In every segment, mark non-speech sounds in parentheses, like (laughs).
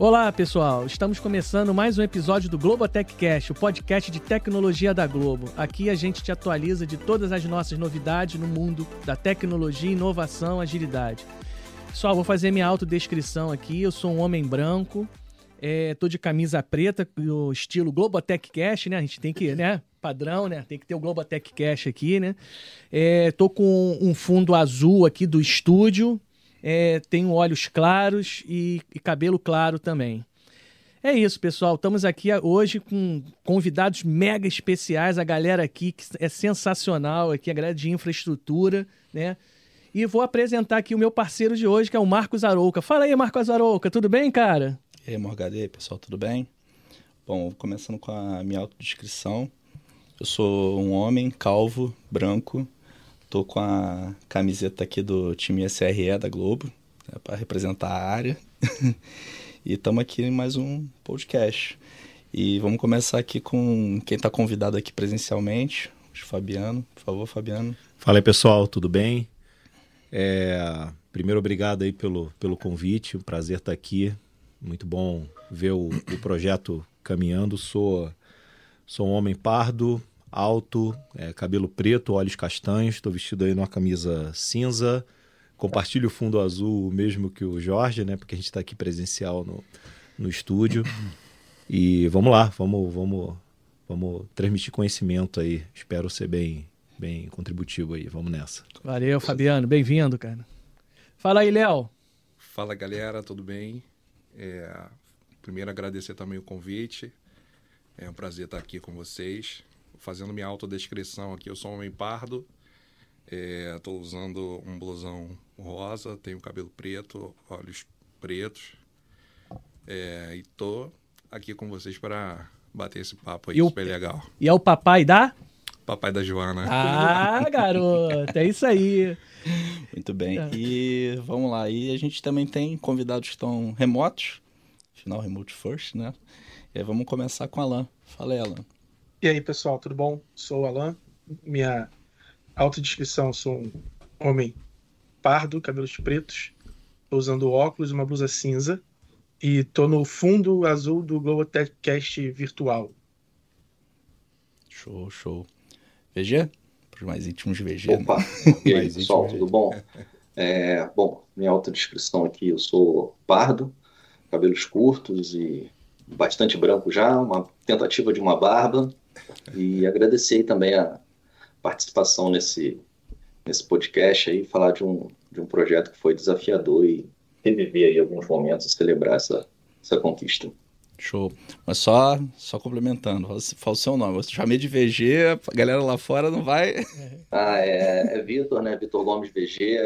Olá, pessoal. Estamos começando mais um episódio do Globotech Cast, o podcast de tecnologia da Globo. Aqui a gente te atualiza de todas as nossas novidades no mundo da tecnologia, inovação, agilidade. Pessoal, vou fazer minha autodescrição aqui. Eu sou um homem branco, é, tô de camisa preta, o estilo Globotech Cast, né? A gente tem que, né? Padrão, né? Tem que ter o Globotech Cash aqui, né? É, tô com um fundo azul aqui do estúdio, é, tenho olhos claros e, e, cabelo claro também. É isso, pessoal. Estamos aqui hoje com convidados mega especiais, a galera aqui que é sensacional, aqui a galera de infraestrutura, né? E vou apresentar aqui o meu parceiro de hoje, que é o Marcos Arouca. Fala aí, Marcos Arouca, tudo bem, cara? E aí, pessoal, tudo bem? Bom, começando com a minha autodescrição. Eu sou um homem calvo, branco, Tô com a camiseta aqui do time SRE da Globo, né, para representar a área. (laughs) e estamos aqui em mais um podcast. E vamos começar aqui com quem está convidado aqui presencialmente, o Fabiano. Por favor, Fabiano. Fala aí, pessoal, tudo bem? É, primeiro, obrigado aí pelo, pelo convite, um prazer estar aqui. Muito bom ver o, o projeto caminhando. Sou, sou um homem pardo, alto, é, cabelo preto, olhos castanhos. Estou vestido aí numa camisa cinza. Compartilho o fundo azul mesmo que o Jorge, né? Porque a gente está aqui presencial no, no estúdio. E vamos lá, vamos, vamos, vamos transmitir conhecimento aí. Espero ser bem, bem contributivo aí. Vamos nessa. Valeu, Fabiano. Bem-vindo, cara. Fala aí, Léo. Fala, galera. Tudo bem? É, primeiro, agradecer também o convite. É um prazer estar aqui com vocês fazendo minha autodescrição aqui, eu sou um homem pardo, estou é, usando um blusão rosa, tenho cabelo preto, olhos pretos, é, e tô aqui com vocês para bater esse papo aí, e super o, legal. E é o papai da? Papai da Joana. Ah, garoto, é isso aí. Muito bem. É. E vamos lá. E a gente também tem convidados que estão remotos. Final remote first, né? E aí vamos começar com a Alan. Fala aí, Alan. E aí, pessoal, tudo bom? Sou o Alan. Minha autodescrição, sou um homem pardo, cabelos pretos, tô usando óculos, uma blusa cinza e tô no fundo azul do Globotechcast virtual. Show, show. VG? Para os mais íntimos de VG. Opa, né? (laughs) e aí, pessoal, tudo bom? É, bom, minha autodescrição aqui, eu sou pardo, cabelos curtos e bastante branco já, uma tentativa de uma barba, e agradecer também a participação nesse, nesse podcast aí, falar de um, de um projeto que foi desafiador e reviver aí alguns momentos e celebrar essa, essa conquista. Show. Mas só, só complementando, fala o seu nome. Eu chamei de VG, a galera lá fora não vai. (laughs) Ah, é, é Vitor, né? Vitor Gomes VG.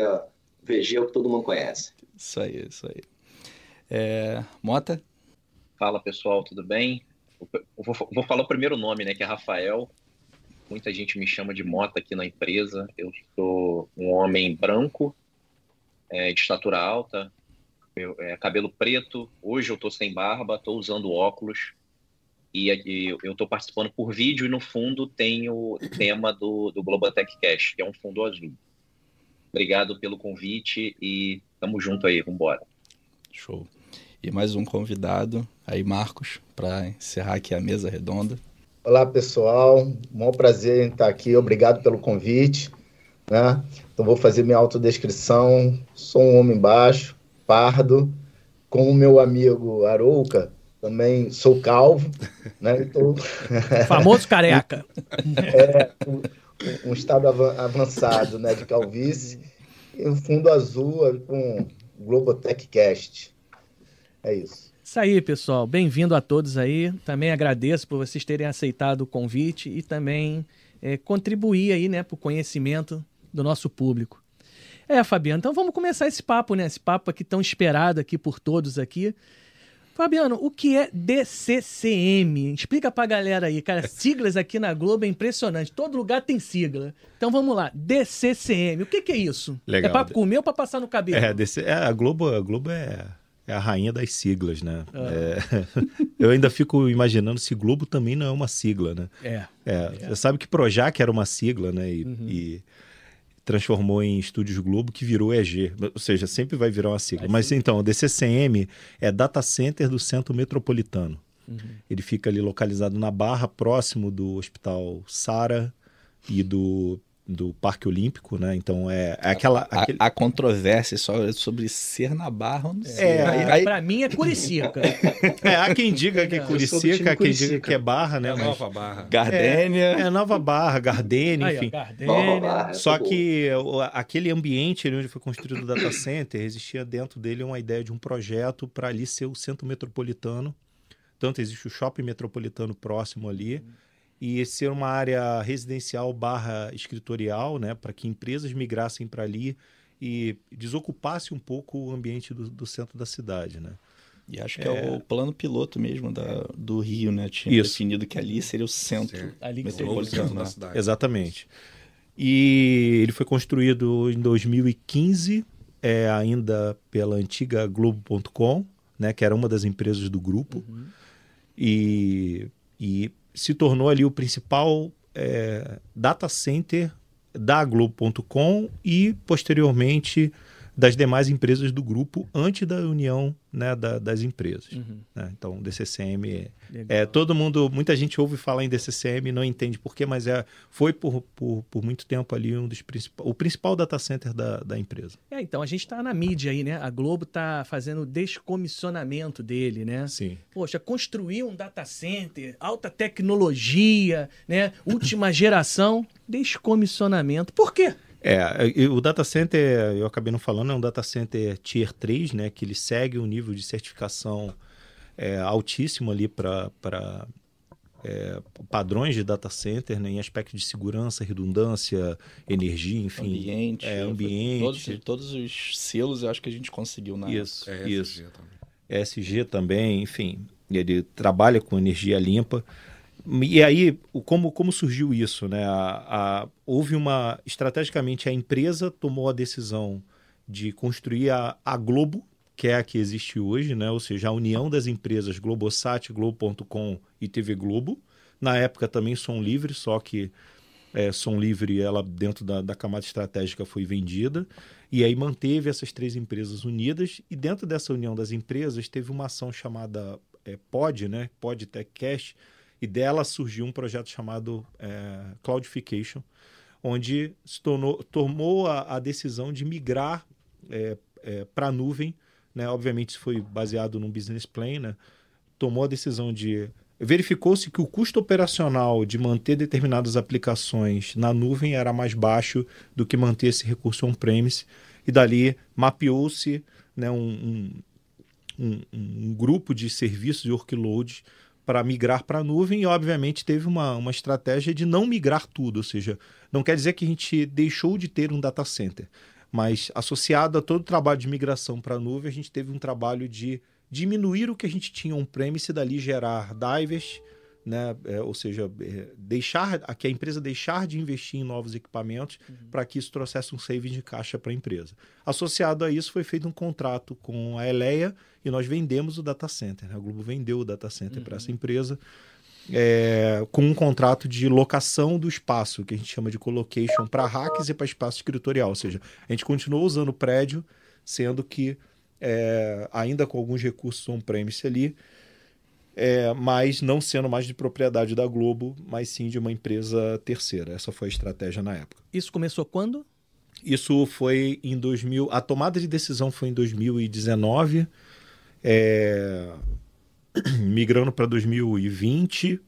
VG é o que todo mundo conhece. Isso aí, isso aí. É, Mota? Fala pessoal, tudo bem? Vou, vou falar o primeiro nome, né, que é Rafael. Muita gente me chama de Mota aqui na empresa. Eu sou um homem branco, é, de estatura alta, meu, é, cabelo preto. Hoje eu estou sem barba, estou usando óculos. E, e eu estou participando por vídeo e no fundo tem o tema do, do Globotech Cash, que é um fundo azul. Obrigado pelo convite e tamo junto aí, vambora. Show. E mais um convidado, aí Marcos, para encerrar aqui a mesa redonda. Olá, pessoal. Um prazer em estar aqui. Obrigado pelo convite. Né? Então, vou fazer minha autodescrição. Sou um homem baixo, pardo, com o meu amigo Arouca, também sou calvo, né? Então... (laughs) Famoso careca. (laughs) é, um, um, estado avançado né, de calvície. E um fundo azul com Globotech Cast. É isso. Isso aí, pessoal. Bem-vindo a todos aí. Também agradeço por vocês terem aceitado o convite e também é, contribuir aí, né, para o conhecimento do nosso público. É, Fabiano, então vamos começar esse papo, né? Esse papo aqui tão esperado aqui por todos aqui. Fabiano, o que é DCCM? Explica pra galera aí, cara. (laughs) Siglas aqui na Globo é impressionante. Todo lugar tem sigla. Então vamos lá. DCCM. O que, que é isso? Legal. É pra comer ou pra passar no cabelo? É, DC, é a Globo, a Globo é é a rainha das siglas, né? Ah. É, (laughs) eu ainda fico imaginando se Globo também não é uma sigla, né? É. é, é. Você sabe que Projac era uma sigla, né? E, uhum. e transformou em Estúdios Globo, que virou EG, ou seja, sempre vai virar uma sigla. Mas então, o DCCM é Data Center do Centro Metropolitano. Uhum. Ele fica ali localizado na Barra, próximo do Hospital Sara e do do Parque Olímpico, né? Então é, é aquela. A, aquele... a, controvérsia só sobre ser na Barra, não sei. É, aí, aí... Pra mim é Curicica. (laughs) é, há quem diga que é Curicica, há quem diga que é Barra, né? É Mas... Nova Barra. Gardênia. É, é Nova Barra, Gardênia, enfim. Aí, Gardênia. Barra, Só que aquele ambiente onde foi construído o data center, existia dentro dele uma ideia de um projeto para ali ser o centro metropolitano. Tanto existe o shopping metropolitano próximo ali. Hum e ser uma área residencial barra escritorial, né, para que empresas migrassem para ali e desocupasse um pouco o ambiente do, do, centro da cidade, né? E acho que é, é o plano piloto mesmo da, do Rio, né? Tinha Isso. definido que ali seria o centro ali metropolitano da cidade. Exatamente. E ele foi construído em 2015, é, ainda pela antiga Globo.com, né, que era uma das empresas do grupo. Uhum. E, e se tornou ali o principal é, data center da Globo.com e, posteriormente, das demais empresas do grupo antes da união né, da, das empresas. Uhum. Né? Então, DCCM é, é, todo mundo, muita gente ouve falar em DCCM e não entende por quê, mas é, foi por, por, por muito tempo ali um dos principais, o principal data center da, da empresa. É, então a gente está na mídia aí, né? A Globo está fazendo o descomissionamento dele, né? Sim. Poxa, construir um data center, alta tecnologia, né? Última geração, descomissionamento. Por quê? É, o data center, eu acabei não falando, é um data center Tier 3, né, que ele segue um nível de certificação é, altíssimo ali para é, padrões de data center, né, em aspecto de segurança, redundância, energia, enfim. Ambiente. É, ambiente. Todos, todos os selos eu acho que a gente conseguiu na Isso, é, isso. também. ESG também, enfim. Ele trabalha com energia limpa. E aí, como, como surgiu isso? Né? A, a, houve uma. Estrategicamente, a empresa tomou a decisão de construir a, a Globo, que é a que existe hoje, né? ou seja, a união das empresas Globosat, Globo.com e TV Globo. Na época também Som Livre, só que é, Som Livre, ela dentro da, da camada estratégica foi vendida. E aí manteve essas três empresas unidas. E dentro dessa união das empresas teve uma ação chamada é, POD, né? POD TechCast, e dela surgiu um projeto chamado é, Cloudification, onde se tornou, tomou a, a decisão de migrar é, é, para a nuvem. Né? Obviamente, isso foi baseado num business plan. Né? Tomou a decisão de. Verificou-se que o custo operacional de manter determinadas aplicações na nuvem era mais baixo do que manter esse recurso on-premise, e dali mapeou-se né, um, um, um, um, grupo de serviços de workloads para migrar para a nuvem e, obviamente, teve uma, uma estratégia de não migrar tudo, ou seja, não quer dizer que a gente deixou de ter um data center, mas associado a todo o trabalho de migração para a nuvem, a gente teve um trabalho de diminuir o que a gente tinha on-premise e dali gerar divers, né? É, ou seja, é, deixar que a empresa deixar de investir em novos equipamentos uhum. para que isso trouxesse um saving de caixa para a empresa. Associado a isso, foi feito um contrato com a Eleia e nós vendemos o data center. Né? A Globo vendeu o data center uhum. para essa empresa. É, com um contrato de locação do espaço, que a gente chama de colocation para hacks e para espaço escritorial. Ou seja, a gente continuou usando o prédio, sendo que é, ainda com alguns recursos on-premise ali, é, mas não sendo mais de propriedade da Globo, mas sim de uma empresa terceira. Essa foi a estratégia na época. Isso começou quando? Isso foi em 2000. A tomada de decisão foi em 2019, é, (clears throat) migrando para 2020.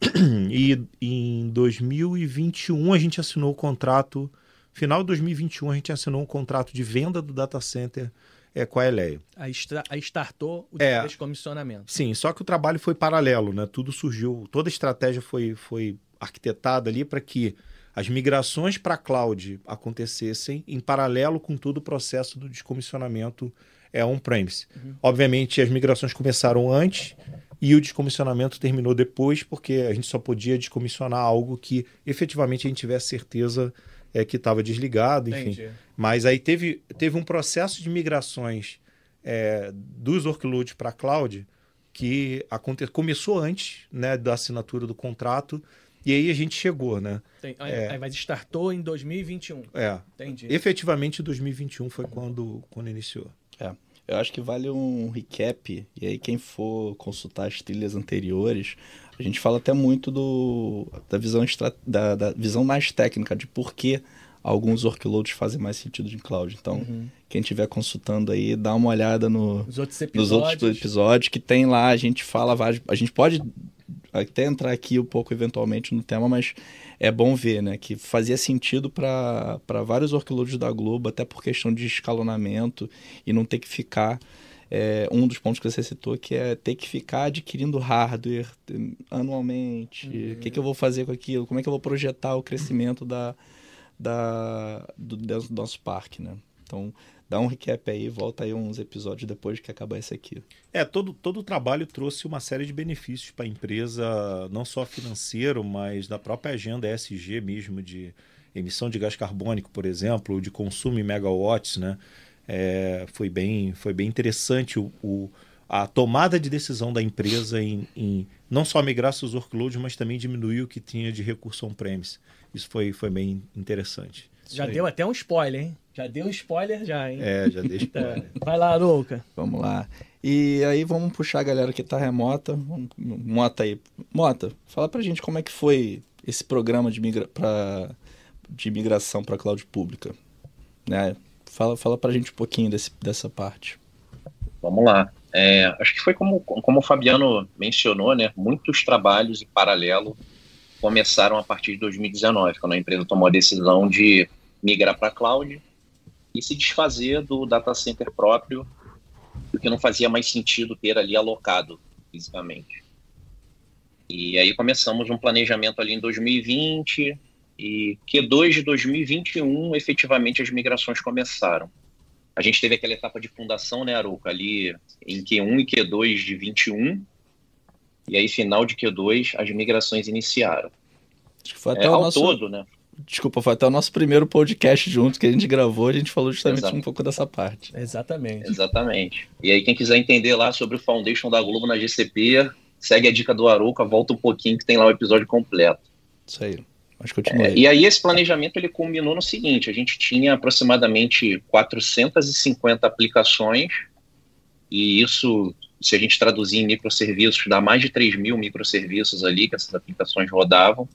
(clears throat) E em 2021 a gente assinou o contrato. Final de 2021 a gente assinou um contrato de venda do data center é, com a Eleia. Aí, aí startou o é, descomissionamento. Sim, só que o trabalho foi paralelo, né? Tudo surgiu, toda a estratégia foi, foi arquitetada ali para que as migrações para a cloud acontecessem em paralelo com todo o processo do descomissionamento é on-premise. Uhum. Obviamente, as migrações começaram antes e o descomissionamento terminou depois, porque a gente só podia descomissionar algo que efetivamente a gente tivesse certeza é, que estava desligado, enfim. Entendi. Mas aí teve, teve um processo de migrações é, dos workloads para a cloud que aconte... começou antes né, da assinatura do contrato E aí a gente chegou, né? Tem, é, mas startou em 2021. É. Entendi. Efetivamente 2021 foi quando, quando iniciou. É. Eu acho que vale um recap, e aí quem for consultar as trilhas anteriores, a gente fala até muito do, da, visão extra, da, da visão mais técnica de por que alguns workloads fazem mais sentido em cloud. Então, uhum. quem estiver consultando aí, dá uma olhada no, outros nos outros episódios que tem lá. A gente fala vários. A gente pode até entrar aqui um pouco eventualmente no tema, mas é bom ver, né? Que fazia sentido para vários workloads da Globo, até por questão de escalonamento e não ter que ficar. É, um dos pontos que você citou, que é ter que ficar adquirindo hardware anualmente. O uhum. que, que eu vou fazer com aquilo? Como é que eu vou projetar o crescimento da, da, do, do nosso parque, né? Então, dá um recap aí, volta aí uns episódios depois que acabar esse aqui. É, todo, todo o trabalho trouxe uma série de benefícios para a empresa, não só financeiro, mas da própria agenda ESG mesmo, de emissão de gás carbônico, por exemplo, de consumo em megawatts, né? É, foi, bem, foi bem interessante o, o, a tomada de decisão da empresa em, em não só migrar seus workloads, mas também diminuir o que tinha de recurso on-premise. Isso foi, foi bem interessante. Já deu até um spoiler, hein? Já deu um spoiler já, hein? É, já deu (laughs) spoiler. Vai lá, Luca. Vamos lá. E aí vamos puxar a galera que tá remota. Mota aí. Mota, fala pra gente como é que foi esse programa de, migra pra, de migração para cloud pública. Né? Fala, fala pra gente um pouquinho desse, dessa parte. Vamos lá. É, acho que foi como, como o Fabiano mencionou, né? Muitos trabalhos em paralelo começaram a partir de 2019, quando a empresa tomou a decisão de migrar para a cloud e se desfazer do data center próprio, porque não fazia mais sentido ter ali alocado fisicamente. E aí começamos um planejamento ali em 2020 e Q2 de 2021, efetivamente as migrações começaram. A gente teve aquela etapa de fundação, né, Aruca, ali em Q1 e Q2 de 21, e aí, final de Q2, as migrações iniciaram. Acho que foi até é, o ao nosso... todo, né? Desculpa, foi até o nosso primeiro podcast junto que a gente gravou, a gente falou justamente Exato. um pouco dessa parte. Exatamente. Exatamente. E aí, quem quiser entender lá sobre o Foundation da Globo na GCP, segue a dica do Aruca, volta um pouquinho que tem lá o episódio completo. Isso aí. Mas continua. É, e aí esse planejamento ele culminou no seguinte: a gente tinha aproximadamente 450 aplicações, e isso se a gente traduzir em microserviços, dá mais de 3 mil microserviços ali que essas aplicações rodavam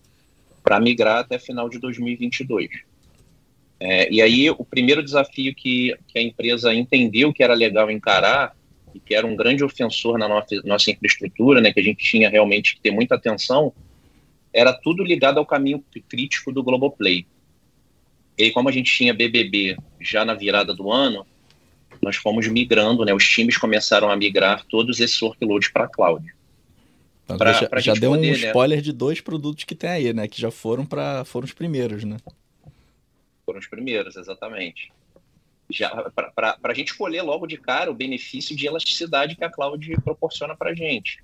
para migrar até final de 2022. É, e aí, o primeiro desafio que, que, a empresa entendeu que era legal encarar e que era um grande ofensor na nossa, nossa infraestrutura, né, que a gente tinha realmente que ter muita atenção, era tudo ligado ao caminho crítico do Globoplay. E aí, como a gente tinha BBB já na virada do ano, nós fomos migrando, né? Os times começaram a migrar todos esses workloads para a cloud. Então, pra, já, pra já deu poder, um né? spoiler né? de dois produtos que tem aí, né? Que já foram para foram os primeiros, né? Foram os primeiros, exatamente. Já para a gente escolher logo de cara o benefício de elasticidade que a cloud proporciona para a gente.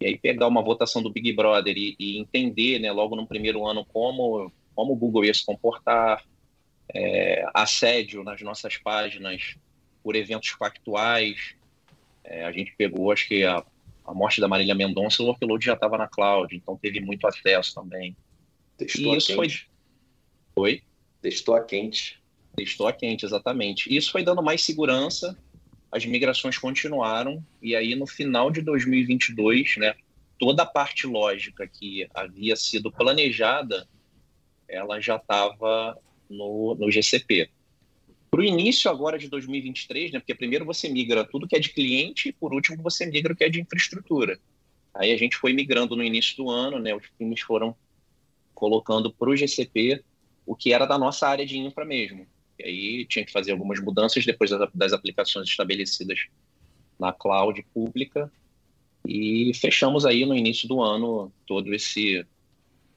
E aí pegar uma votação do Big Brother e, e, entender, né, logo no primeiro ano como como o Google ia se comportar, é, assédio nas nossas páginas por eventos factuais. É, a gente pegou, acho que a, a morte da Marília Mendonça, o workload já estava na cloud, então teve muito acesso também. Testou e isso a quente. Foi... Oi? Testou a quente. Testou a quente, exatamente. Isso foi dando mais segurança, as migrações continuaram, e aí no final de 2022, né, toda a parte lógica que havia sido planejada, ela já estava no, no GCP. Para o início agora de 2023, né, porque primeiro você migra tudo que é de cliente e por último você migra o que é de infraestrutura. Aí a gente foi migrando no início do ano, né, os times foram colocando para o GCP o que era da nossa área de infra mesmo. E aí tinha que fazer algumas mudanças depois das, aplicações estabelecidas na cloud pública e fechamos aí no início do ano todo esse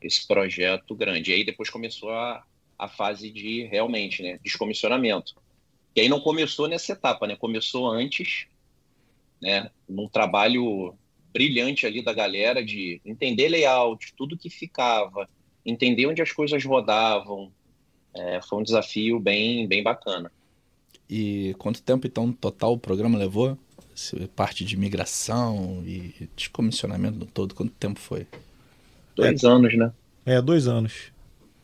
esse projeto grande. E aí depois começou a, a fase de realmente, né, descomissionamento. E aí não começou nessa etapa, né? Começou antes, né, num trabalho brilhante ali da galera de entender layout, tudo que ficava, entender onde as coisas rodavam. É, foi um desafio bem, bem bacana. E quanto tempo, então, total o programa levou? Parte de migração e descomissionamento todo, quanto tempo foi? Dois é, anos, né? É, dois anos.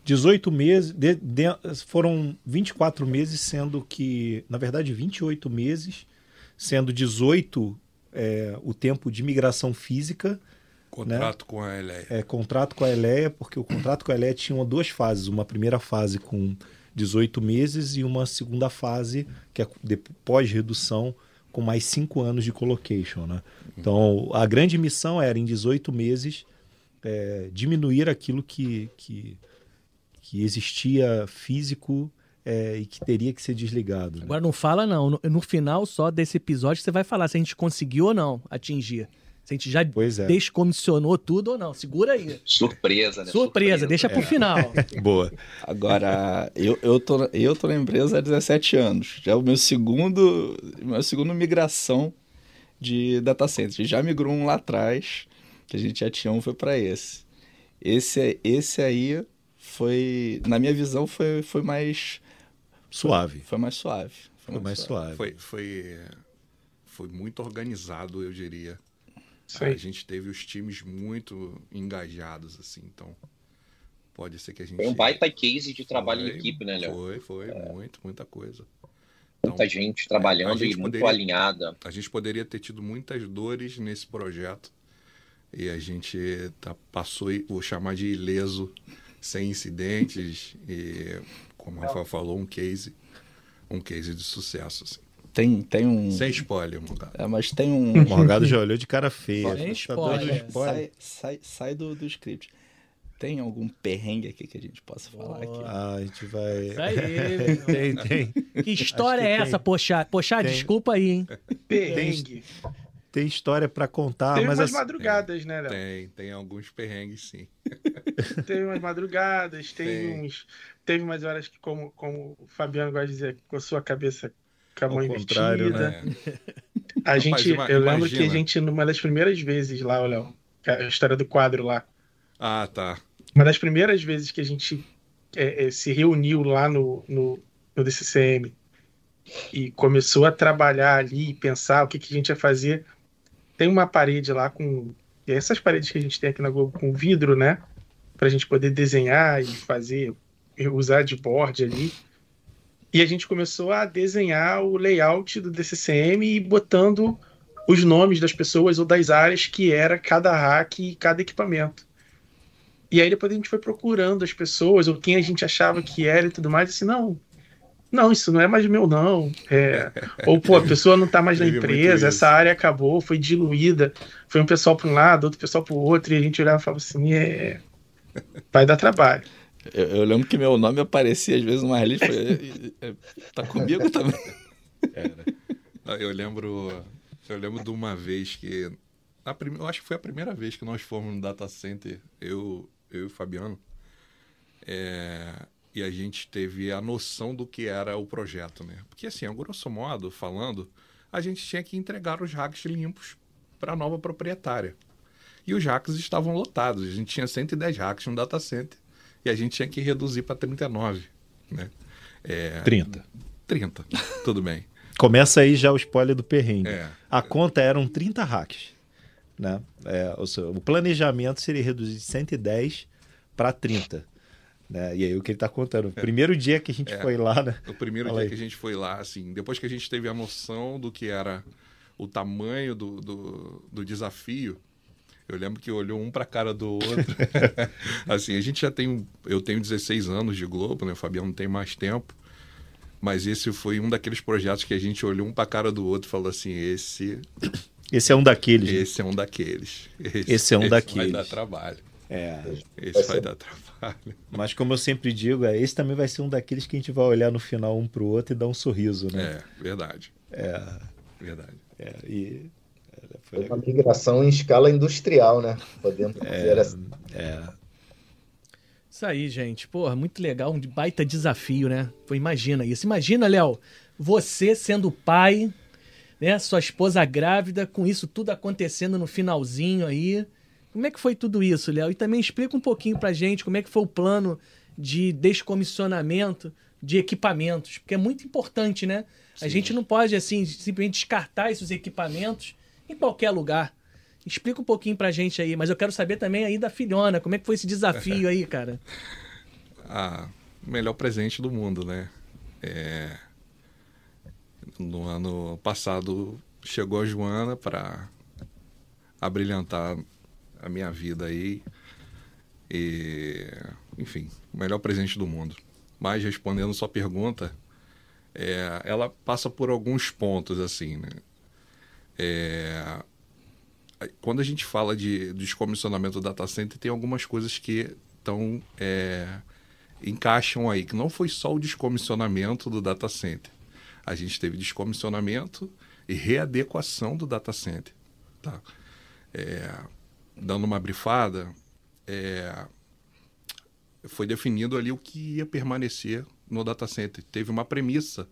18 meses, de, de, foram 24 meses, sendo que, na verdade, 28 meses, sendo 18 é, o tempo de migração física. Contrato né? com a Eleia. É, contrato com a Eleia, porque o contrato com a Eleia tinha duas fases. Uma primeira fase com 18 meses e uma segunda fase, que é pós-redução, com mais 5 anos de colocation. Né? Então, a grande missão era, em 18 meses, é, diminuir aquilo que, que que existia físico é, e que teria que ser desligado. Né? Agora não fala não. No, no, final só desse episódio você vai falar se a gente conseguiu ou não atingir. Se a gente já é. descomissionou tudo ou não. Segura aí. Surpresa, né? Surpresa, Surpresa. deixa é. pro final. (laughs) Boa. Agora, eu, eu, tô, eu tô na empresa há 17 anos. Já é o meu segundo, minha segunda migração de data center. Já migrou um lá atrás, que a gente já tinha um, foi para esse. Esse, esse aí foi, na minha visão, foi, foi mais suave. Foi, foi mais suave. Foi, foi mais, suave. Foi, foi, foi muito organizado, eu diria. Sim. A gente teve os times muito engajados, assim, então pode ser que a gente. Foi um baita case de trabalho foi, em equipe, né, Léo? Foi, foi, é. muito, muita coisa. Então, muita gente trabalhando gente e poderia, muito alinhada. A gente poderia ter tido muitas dores nesse projeto e a gente tá, passou, vou chamar de ileso sem incidentes e, como o Rafael falou, um case, um case de sucesso. Assim. Tem, tem um. Sem spoiler, Morgado. É, mas tem um. O (laughs) Morgado já olhou de cara feia. Sem spoiler. Sai, sai, sai do, do script. Tem algum perrengue aqui que a gente possa falar aqui? Ah, a gente vai. Isso aí. (laughs) tem, tem. Que história que é essa, Pochá? Pochá, desculpa aí, hein? Perrengue. Tem, tem história para contar, tem mas umas as... madrugadas, tem, né, Léo? Tem, tem alguns perrengues, sim. (laughs) teve umas madrugadas, tem, tem, uns. Teve umas horas que, como, como o Fabiano gosta de dizer, com a sua cabeça com a mão invertida. Né? A gente, Mas, eu lembro que a gente, numa das primeiras vezes lá, Léo, a história do quadro lá. Ah, tá. Uma das primeiras vezes que a gente é, é, se reuniu lá no, no, no DCCM e começou a trabalhar ali, pensar o que, que a gente ia fazer. Tem uma parede lá com. Essas paredes que a gente tem aqui na Globo com vidro, né? para a gente poder desenhar e fazer, usar de board ali. E a gente começou a desenhar o layout do DCCM e botando os nomes das pessoas ou das áreas que era cada hack e cada equipamento. E aí depois a gente foi procurando as pessoas, ou quem a gente achava que era e tudo mais, assim, não, não, isso não é mais meu, não. É... (laughs) Ou, pô, a pessoa não está mais na empresa, essa área acabou, foi diluída, foi um pessoal para um lado, outro pessoal para o outro, e a gente olhava e falava assim, é, Vai dar trabalho. Eu, eu, lembro que meu nome aparecia às vezes numa lista. tá comigo também. Era. Eu lembro. Eu lembro de uma vez que. A prim, eu acho que foi a primeira vez que nós fomos no data center, eu, eu e o Fabiano. É, e a gente teve a noção do que era o projeto, né? Porque assim, a grosso modo, falando, a gente tinha que entregar os racks limpos para a nova proprietária. E os racks estavam lotados. A gente tinha 110 racks no data center e a gente tinha que reduzir para 39. Né? É, 30. 30, tudo bem. Começa aí já o spoiler do perrengue. É. A conta eram 30 hacks. Né? É, seja, o planejamento seria reduzir de 110 para 30. Né? E aí o que ele está contando. O é. primeiro dia que a gente é. foi lá, né? O primeiro Fala dia aí. que a gente foi lá, assim, depois que a gente teve a noção do que era o tamanho do, do, do desafio, eu lembro que olhou um para a cara do outro. (laughs) assim, a gente já tem. Eu tenho 16 anos de Globo, né? O Fabiano tem mais tempo. Mas esse foi um daqueles projetos que a gente olhou um para a cara do outro e falou assim: esse. Esse é um daqueles. Né? Esse né? é um daqueles. Esse, esse é um esse daqueles. Vai dar trabalho. É. Esse vai, vai dar trabalho. Mas como eu sempre digo, é, esse também vai ser um daqueles que a gente vai olhar no final um para o outro e dar um sorriso, né? É, verdade. É. Verdade. É, e foi uma migração em escala industrial, né? Podemos é, dizer assim. É. Isso aí, gente. Porra, muito legal. Um baita desafio, né? Pô, imagina isso. Imagina, Léo, você sendo pai, né? Sua esposa grávida, com isso tudo acontecendo no finalzinho aí. Como é que foi tudo isso, Léo? E também explica um pouquinho pra gente como é que foi o plano de descomissionamento de equipamentos, porque é muito importante, né? Sim. A gente não pode, assim, simplesmente descartar esses equipamentos em qualquer lugar. Explica um pouquinho pra gente aí, mas eu quero saber também aí da filhona, como é que foi esse desafio (laughs) aí, cara? ah, melhor presente do mundo, né? É... No ano passado chegou a Joana para abrilhantar a minha vida aí. E, enfim, o melhor presente do mundo. Mas respondendo sua pergunta, é, ela passa por alguns pontos assim, né? É, quando a gente fala de descomissionamento do data center, tem algumas coisas que estão é, encaixam aí, que não foi só o descomissionamento do data center. A gente teve descomissionamento e readequação do data center. Tá? É, dando uma brifada, é, foi definido ali o que ia permanecer no data center. Teve uma premissa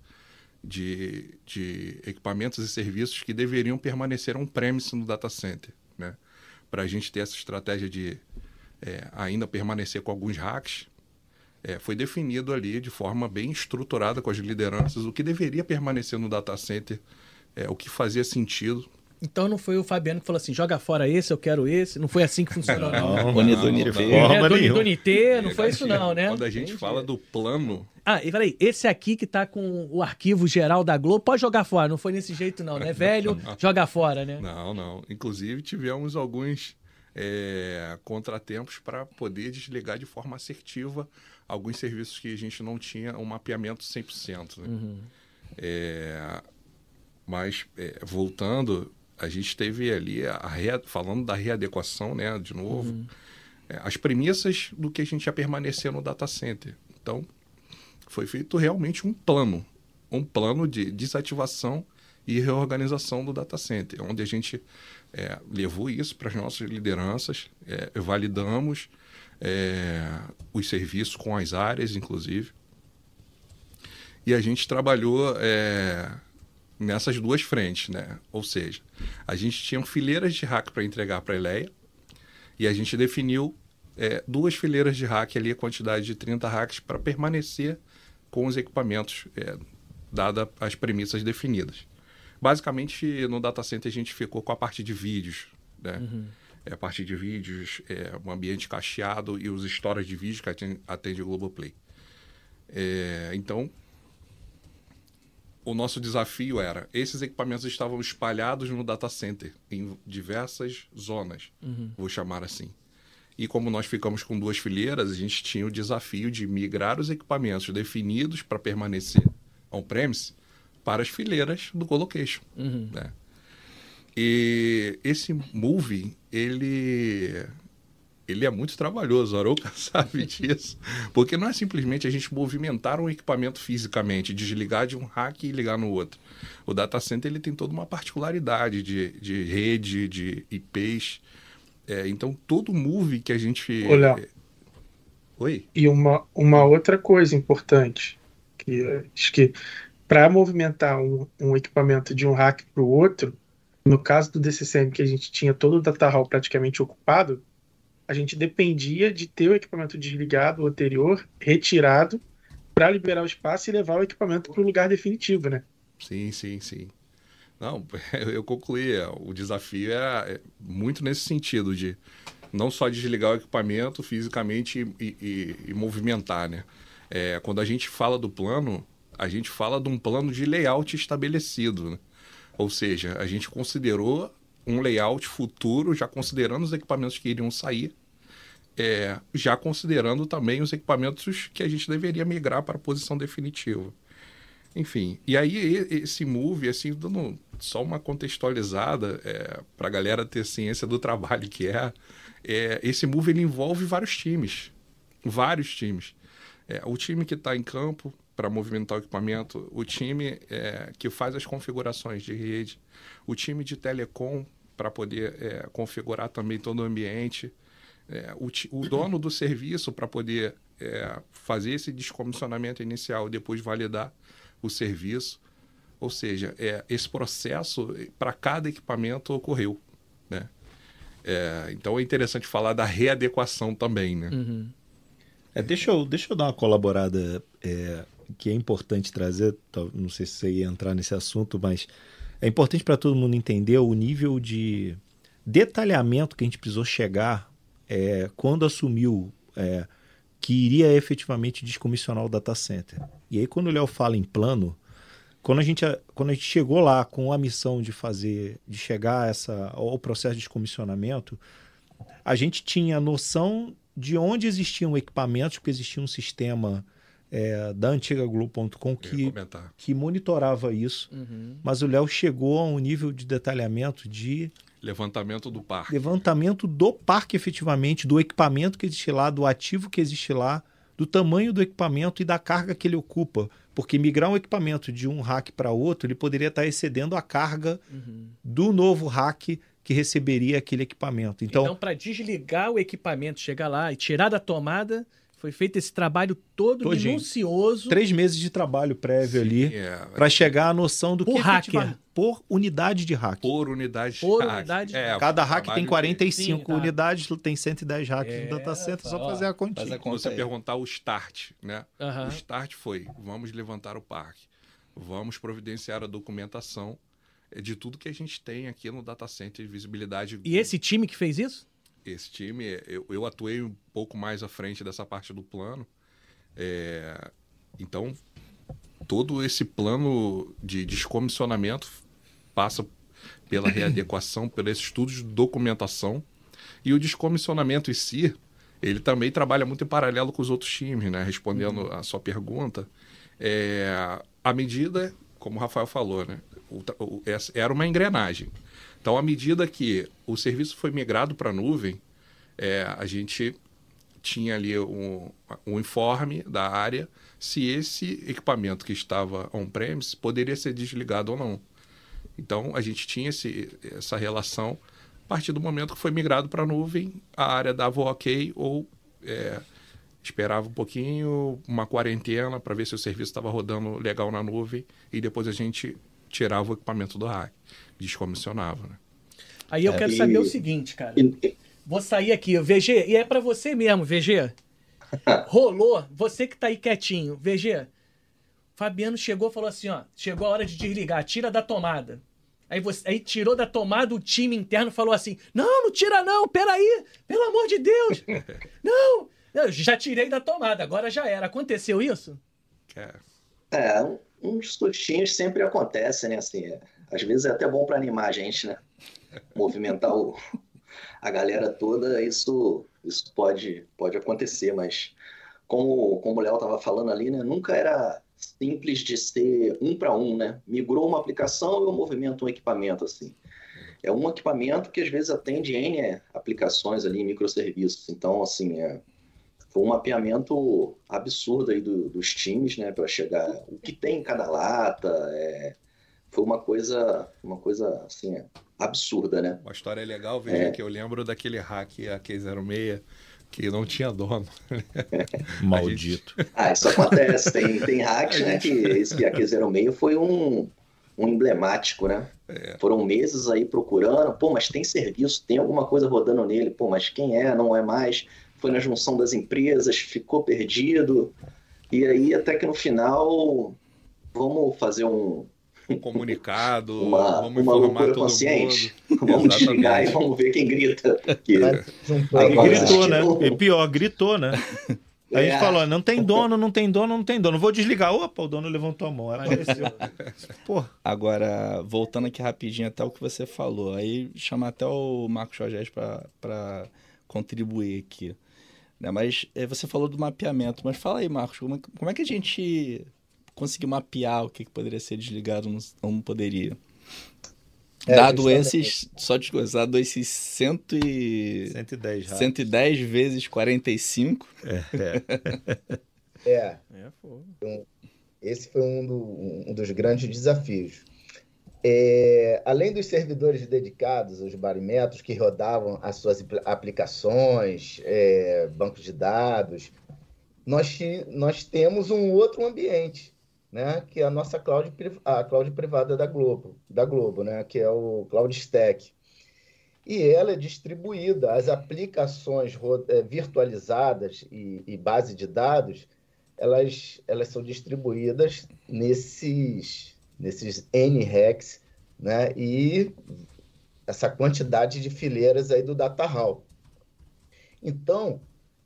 de, de equipamentos e serviços que deveriam permanecer on-premise no data center. Né? Para a gente ter essa estratégia de é, ainda permanecer com alguns hacks, é, foi definido ali de forma bem estruturada com as lideranças o que deveria permanecer no data center, é, o que fazia sentido então não foi o Fabiano que falou assim, joga fora esse, eu quero esse. Não foi assim que funcionou, não. (laughs) não, não, Unidunité, não foi isso não, né? Quando a gente fala do plano... Ah, e peraí, esse aqui que tá com o arquivo geral da Globo, pode jogar fora. Não foi nesse jeito não, né? (laughs) Velho, joga fora, né? Não, não. Inclusive tivemos alguns é, contratempos para poder desligar de forma assertiva alguns serviços que a gente não tinha um mapeamento 100%. Né? Uhum. É, mas, é, voltando, a gente teve ali, a, a falando da readequação, né, de novo, uhum. é, as premissas do que a gente ia permanecer no data center. Então, foi feito realmente um plano, um plano de desativação e reorganização do data center, onde a gente é, levou isso para as nossas lideranças, é, validamos é, os serviços com as áreas, inclusive, e a gente trabalhou é, nessas duas frentes, né? Ou seja, a gente tinha fileiras de hack para entregar para a Eleia e a gente definiu é, duas fileiras de hack ali, a quantidade de 30 hacks para permanecer com os equipamentos, é, dada as premissas definidas. Basicamente, no data center a gente ficou com a parte de vídeos, né? Uhum. É, a parte de vídeos, é, um ambiente cacheado e os stories de vídeo que atende, atende o Globoplay. É, então, o nosso desafio era: esses equipamentos estavam espalhados no data center, em diversas zonas, uhum. vou chamar assim. E como nós ficamos com duas fileiras, a gente tinha o desafio de migrar os equipamentos definidos para permanecer on-premise para as fileiras do colocation. Uhum. Né? E esse move, ele ele é muito trabalhoso, Arouca (laughs) sabe disso. Porque não é simplesmente a gente movimentar um equipamento fisicamente, desligar de um rack e ligar no outro. O data center ele tem toda uma particularidade de, de rede, de IPs. É, então, todo move que a gente... Olha, Oi? E uma, uma outra coisa importante, que acho que para movimentar um, um equipamento de um rack para o outro, no caso do DCCM, que a gente tinha todo o data hall praticamente ocupado, a gente dependia de ter o equipamento desligado, o anterior, retirado, para liberar o espaço e levar o equipamento para o lugar definitivo, né? Sim, sim, sim. Não, (laughs) eu concluí. É, o desafio é, é muito nesse sentido de não só desligar o equipamento fisicamente e, e, e movimentar, né? É, quando a gente fala do plano, a gente fala de um plano de layout estabelecido, né? Ou seja, a gente considerou um layout futuro, já considerando os equipamentos que iriam sair, é, já considerando também os equipamentos que a gente deveria migrar para a posição definitiva. Enfim, e aí esse move, assim, dando só uma contextualizada é, para a galera ter ciência do trabalho que é, é, esse move ele envolve vários times, vários times. É, o time que está em campo para movimentar o equipamento, o time é, que faz as configurações de rede, o time de telecom para poder é, configurar também todo o ambiente, é, o, o, dono do serviço para poder é, fazer esse descomissionamento inicial e depois validar o serviço. Ou seja, é, esse processo para cada equipamento ocorreu. Né? É, então é interessante falar da readequação também. Né? Uhum. É, deixa, eu, deixa eu dar uma colaborada é, que é importante trazer. Não sei se você ia entrar nesse assunto, mas é importante para todo mundo entender o nível de detalhamento que a gente precisou chegar é, quando assumiu é, que iria efetivamente descomissionar o data center. E aí, quando o Léo fala em plano, quando a, gente, quando a gente chegou lá com a missão de fazer, de chegar a essa, ao processo de descomissionamento, a gente tinha noção de onde existiam equipamentos, porque existia um sistema é, da antiga Globo.com que, que monitorava isso. Uhum. Mas o Léo chegou a um nível de detalhamento de. Levantamento do parque. Levantamento do parque, efetivamente, do equipamento que existe lá, do ativo que existe lá, do tamanho do equipamento e da carga que ele ocupa. Porque migrar um equipamento de um rack para outro, ele poderia estar excedendo a carga uhum. do novo rack que receberia aquele equipamento. Então, então para desligar o equipamento, chegar lá e tirar da tomada, foi feito esse trabalho todo Todinho. minucioso. Três meses de trabalho prévio Sim, ali é, para chegar à noção do por que hacker. por unidade de hack. Por unidade por de unidade. É, Cada hack tem 45 Sim, tá. unidades, tem 110 hacks é, no data center, só fazer a continha. Você perguntar o start, né? O start foi, vamos levantar o parque. Vamos providenciar a documentação de tudo que a gente tem aqui no data center de visibilidade. E esse time que fez isso? Esse time, eu, eu atuei um pouco mais à frente dessa parte do plano. É, então, todo esse plano de descomissionamento passa pela (coughs) readequação, pelo estudo de documentação. E o descomissionamento em si, ele também trabalha muito em paralelo com os outros times, né? Respondendo uhum. a sua pergunta, é, à medida, como o Rafael falou, né? O, o, era uma engrenagem. Então, à medida que o serviço foi migrado para a nuvem, é, a gente tinha ali um, um informe da área se esse equipamento que estava on-premise poderia ser desligado ou não. Então, a gente tinha esse, essa relação. A partir do momento que foi migrado para a nuvem, a área dava o ok ou é, esperava um pouquinho, uma quarentena para ver se o serviço estava rodando legal na nuvem e depois a gente tirava o equipamento do rack, descomissionava. Né? Aí eu é, quero e... saber o seguinte, cara. E... Vou sair aqui, VG, e é para você mesmo, VG. (laughs) Rolou, você que tá aí quietinho, VG. Fabiano chegou e falou assim, ó, chegou a hora de desligar, tira da tomada. Aí, você, aí tirou da tomada o time interno falou assim: Não, não tira não, peraí, pelo amor de Deus. (laughs) Não, eu já tirei da tomada, agora já era. Aconteceu isso? É, uns sustinhos sempre acontecem, né? Assim, é, às vezes é até bom para animar a gente, né? (laughs) Movimentar o, a galera toda, isso, isso pode, pode acontecer, mas como, como o Léo estava falando ali, né? Nunca era simples de ser um para um, né? Migrou uma aplicação eu movimento um equipamento, assim. É um equipamento que às vezes atende N aplicações ali, microserviços. Então, assim, é, foi um mapeamento absurdo aí do, dos times, né, para chegar o que tem em cada lata, é, foi uma coisa, uma coisa assim, é, absurda, né? Uma história legal, veja é. que eu lembro daquele hack AK06 que não tinha dono. (laughs) Maldito. Gente... Ah, isso acontece. Tem, tem hacks, né? Que esse AK06 foi um, um emblemático, né? É. Foram meses aí procurando, pô, mas tem serviço, tem alguma coisa rodando nele, pô, mas quem é, não é mais foi na junção das empresas, ficou perdido. E aí, até que no final, vamos fazer um. Um comunicado, (laughs) uma, vamos uma loucura consciente. Mundo. Vamos Exatamente. desligar e vamos ver quem grita. Que... gritou, né? E pior, gritou, né? (laughs) A gente é. falou, não tem dono, não tem dono, não tem dono. Vou desligar. Opa, o dono levantou a mão. Apareceu. (laughs) Pô. Agora, voltando aqui rapidinho até o que você falou. Aí chamar até o Marcos Jorge para contribuir aqui. Né? Mas é, você falou do mapeamento, mas fala aí, Marcos, como, é como é que a gente conseguiu mapear o que, que poderia ser desligado ou não poderia? É, dado esses, só de coisa, dado esses cento e... 110, 110 vezes 45. É. é. (laughs) é. é esse foi um, do, um dos grandes desafios. É, além dos servidores dedicados, os barimetros que rodavam as suas aplicações, é, bancos de dados, nós, nós temos um outro ambiente, né, que é a nossa cloud, a cloud privada da Globo, da Globo, né, que é o Cloud Stack. E ela é distribuída, as aplicações é, virtualizadas e, e base de dados, elas, elas são distribuídas nesses nesses N-Hacks, né? E essa quantidade de fileiras aí do data hall. Então,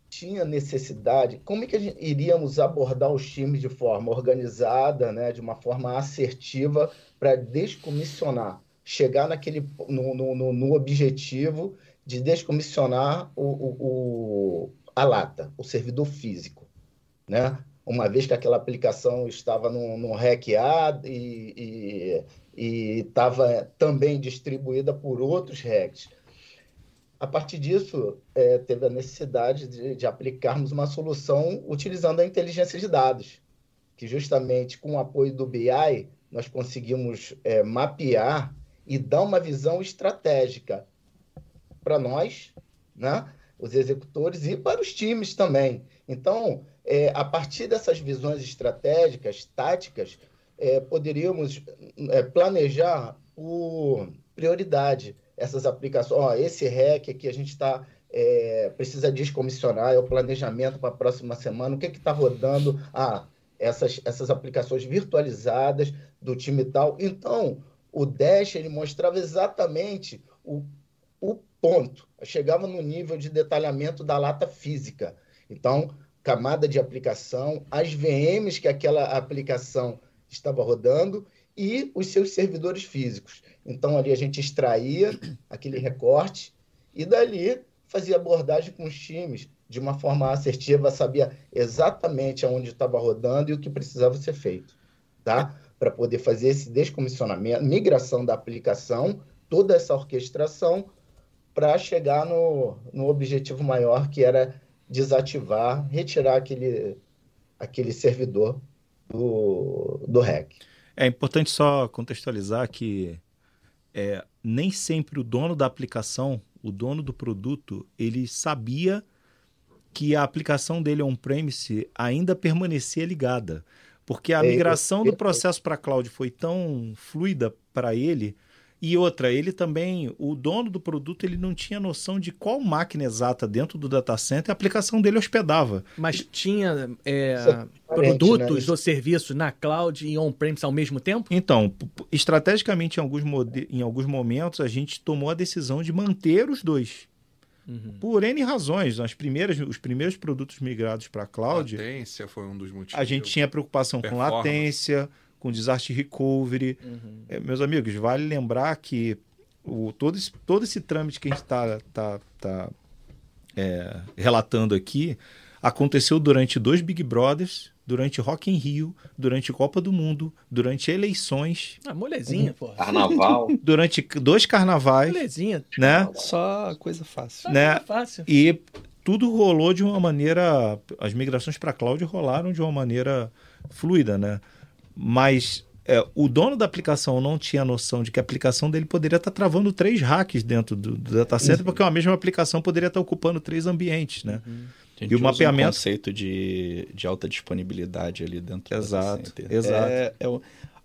tinha necessidade, como é que gente, iríamos abordar os times de forma organizada, né, de uma forma assertiva para descomissionar, chegar naquele no, no, no, objetivo de descomissionar o, o, o, a lata, o servidor físico, né? Uma vez que aquela aplicação estava no REC A e estava também distribuída por outros RECs a partir disso, é, teve a necessidade de, de, aplicarmos uma solução utilizando a inteligência de dados, que justamente com o apoio do BI, nós conseguimos é, mapear e dar uma visão estratégica para nós, né, os executores, e para os times também. Então, é, a partir dessas visões estratégicas, táticas, é, poderíamos é, planejar por prioridade essas aplicações. Ó, esse REC aqui a gente está é, precisa descomissionar, é o planejamento para a próxima semana, o que está rodando? Ah, essas, essas aplicações virtualizadas do time tal. Então, o Dash ele mostrava exatamente o, o ponto, chegava no nível de detalhamento da lata física. Então, camada de aplicação, as VMs que aquela aplicação estava rodando e os seus servidores físicos. Então, ali a gente extraía aquele recorte e dali fazia abordagem com os times de uma forma assertiva, sabia exatamente aonde estava rodando e o que precisava ser feito, tá? Para poder fazer esse descomissionamento, migração da aplicação, toda essa orquestração para chegar no, no objetivo maior que era desativar, retirar aquele, aquele servidor do, do REC. É importante só contextualizar que é, nem sempre o dono da aplicação, o dono do produto, ele sabia que a aplicação dele on-premise ainda permanecia ligada. Porque a é, migração do processo para a cloud foi tão fluida para ele e outra, ele também, o dono do produto, ele não tinha noção de qual máquina exata dentro do data center a aplicação dele hospedava. Mas tinha é, é produtos né? ou serviços na cloud e on-premise ao mesmo tempo? Então, estrategicamente, em alguns, em alguns momentos, a gente tomou a decisão de manter os dois. Uhum. Por N razões. As primeiras, os primeiros produtos migrados para a cloud. Latência foi um dos motivos. A gente tinha preocupação com latência com disaster recovery. Uhum. É, meus amigos, vale lembrar que o, todo, esse, todo esse trâmite que a gente está tá, tá, é, relatando aqui aconteceu durante dois Big Brothers, durante Rock in Rio, durante Copa do Mundo, durante eleições. Ah, molezinha, pô. Carnaval. (laughs) Durante dois carnavais. Molezinha. Né? Só coisa fácil. Né? Coisa fácil. E tudo rolou de uma maneira. As migrações para cloud rolaram de uma maneira fluida, né? Mas é, o dono da aplicação não tinha noção de que a aplicação dele poderia estar travando três hacks dentro do, do data center, porque uma mesma aplicação poderia estar ocupando três ambientes, né? Uhum. e o mapeamento... um conceito de, de alta disponibilidade ali dentro exato, do data center. Exato, é, é o,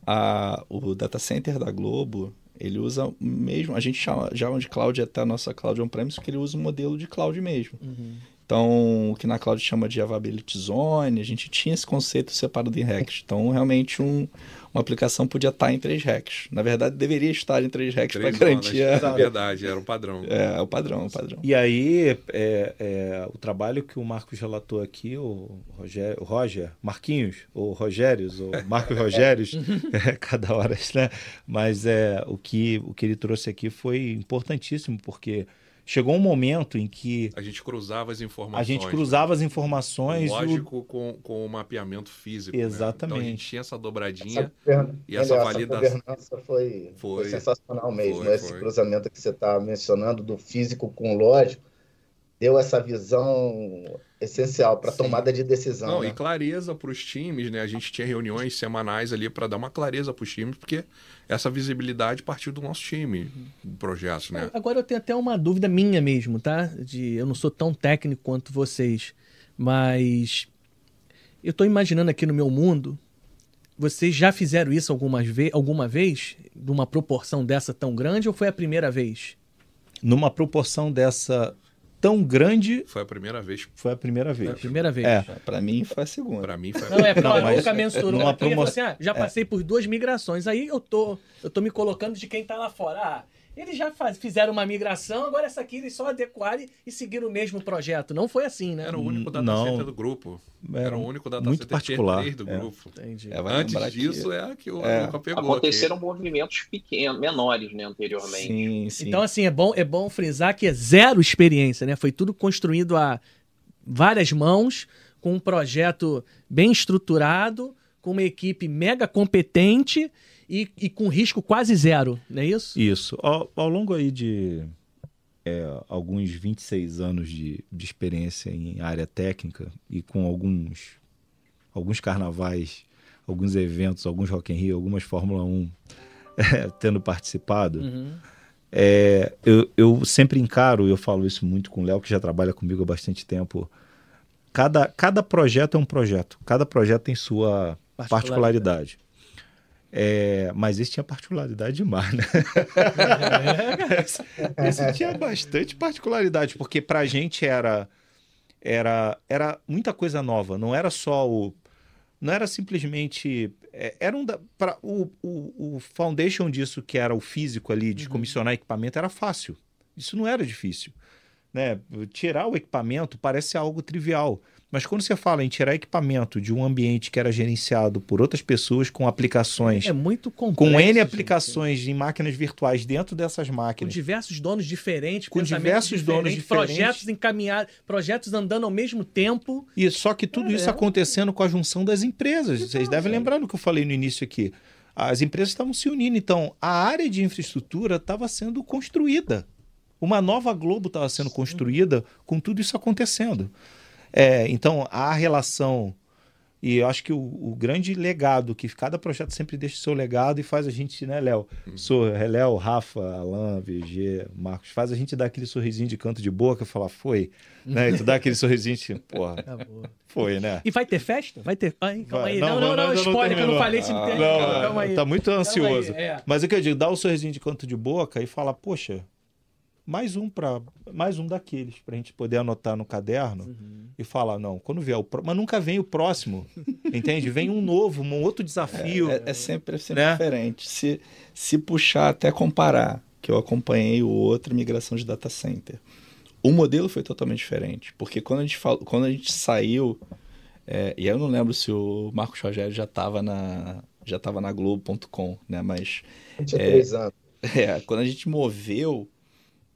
a, o data center da Globo, ele usa mesmo, a gente chama já de cloud até a nossa cloud on-premise, porque ele usa um modelo de cloud mesmo. Uhum. Então, o que na cloud chama de availability zone, a gente tinha esse conceito separado em racks. Então, realmente, um, uma aplicação podia estar em três racks. Na verdade, deveria estar em três racks para garantir. É verdade, era o padrão. É, é o padrão, o padrão. E aí, é, é, o trabalho que o Marcos relatou aqui, o Roger, o Roger Marquinhos, ou Rogérios, ou Marcos Rogérios, (laughs) (laughs) é, cada hora, né? Mas é, o, que, o que ele trouxe aqui foi importantíssimo, porque chegou um momento em que. A gente cruzava as informações. A gente cruzava né? as informações. Lógico, o... com, com o mapeamento físico. Exatamente. Né? Então a gente tinha essa dobradinha. Essa, e essa validação. Essa foi, foi, foi sensacional mesmo. Foi, Esse foi. cruzamento que você está mencionando do físico com o lógico deu essa visão essencial para tomada de decisão. Não, né? e clareza para os times, né? A gente tinha reuniões semanais ali para dar uma clareza para os times, porque essa visibilidade partiu do nosso time, do projeto, né? Agora eu tenho até uma dúvida minha mesmo, tá? De eu não sou tão técnico quanto vocês, mas eu estou imaginando aqui no meu mundo, vocês já fizeram isso algumas ve alguma vez, numa proporção dessa tão grande, ou foi a primeira vez? Numa proporção dessa tão grande. Foi a primeira vez. Foi a primeira vez. Foi a primeira vez. É. Para mim foi a segunda. Para mim foi a Não, é não, mas nunca mensurou. Numa promoção... assim, ah, já é. passei é. por duas migrações. Aí eu tô, eu tô me colocando de quem tá lá fora. Ah, eles já faz, fizeram uma migração, agora essa aqui eles só adequaram e seguiram o mesmo projeto. Não foi assim, né? Era o único data Não. center do grupo. Era o único data muito center particular, 3 do é. grupo. Entendi. É, Antes que- disso é a que o É. Luca pegou. Aconteceram movimentos pequenos, menores, né, anteriormente. Sim, sim. Então, assim, é bom, é bom frisar que é zero experiência, né? Foi tudo construído a várias mãos, com um projeto bem estruturado, com uma equipe mega competente e, e com risco quase zero, não é isso? Isso. Ao, ao longo aí de é, alguns 26 anos de, de experiência em área técnica e com alguns, alguns carnavais, alguns eventos, alguns Rock in Rio, algumas Fórmula 1 (laughs) é, tendo participado, Uhum. é, eu, eu sempre encaro, eu falo isso muito com o Léo, que já trabalha comigo há bastante tempo, cada, cada projeto é um projeto, cada projeto tem sua particularidade. É, mas esse tinha particularidade demais, né? esse, (laughs) esse tinha bastante particularidade, porque pra gente era, era, era muita coisa nova, não era só o. Não era simplesmente. é, Era um da, pra, o, o, o foundation disso, que era o físico ali, de comissionar equipamento, era fácil. Isso não era difícil. Né? Tirar o equipamento parece algo trivial. Mas quando você fala em tirar equipamento de um ambiente que era gerenciado por outras pessoas com aplicações, É muito complexo. com N gente. aplicações em máquinas virtuais dentro dessas Com máquinas, diversos donos diferentes, Com diversos donos diferentes. projetos encaminhados, projetos andando ao mesmo tempo. E só que tudo É, isso é acontecendo com a junção das empresas. Vocês devem lembrar do que eu falei no início aqui. As empresas estavam se unindo, então a área de infraestrutura estava sendo construída. Uma nova Globo estava sendo construída com tudo isso acontecendo. É, então a relação e eu acho que o, o grande legado que cada projeto sempre deixa o seu legado e faz a gente, né, Léo? Sou é, Léo, Rafa, Alan, VG, Marcos, faz a gente dar aquele sorrisinho de canto de boca e falar, foi. Né? E tu dá aquele sorrisinho, tipo, (laughs) porra, Acabou. foi, né? E vai ter festa? Vai ter. Ai, calma Vai. aí. Não, Não, não, não, não, não, ainda não spoiler que eu não falei esse Ah. Não, calma aí. tá muito Calma aí, ansioso. é. Mas o que eu digo, dá o sorrisinho de canto de boca e fala, poxa, mais um para mais um daqueles pra gente poder anotar no caderno Uhum. e falar, não, quando vier o próximo, mas nunca vem o próximo. (laughs) entende? Vem um novo, um outro desafio. É, é sempre, é sempre Né? diferente. Se, se puxar até comparar, que eu acompanhei o outro migração de data center, o modelo foi totalmente diferente. Porque quando a gente, falou, quando a gente saiu, é, e eu não lembro se o Marcos Rogério já estava na já estava na Globo.com, né? Mas Tinha três anos. é, quando a gente moveu,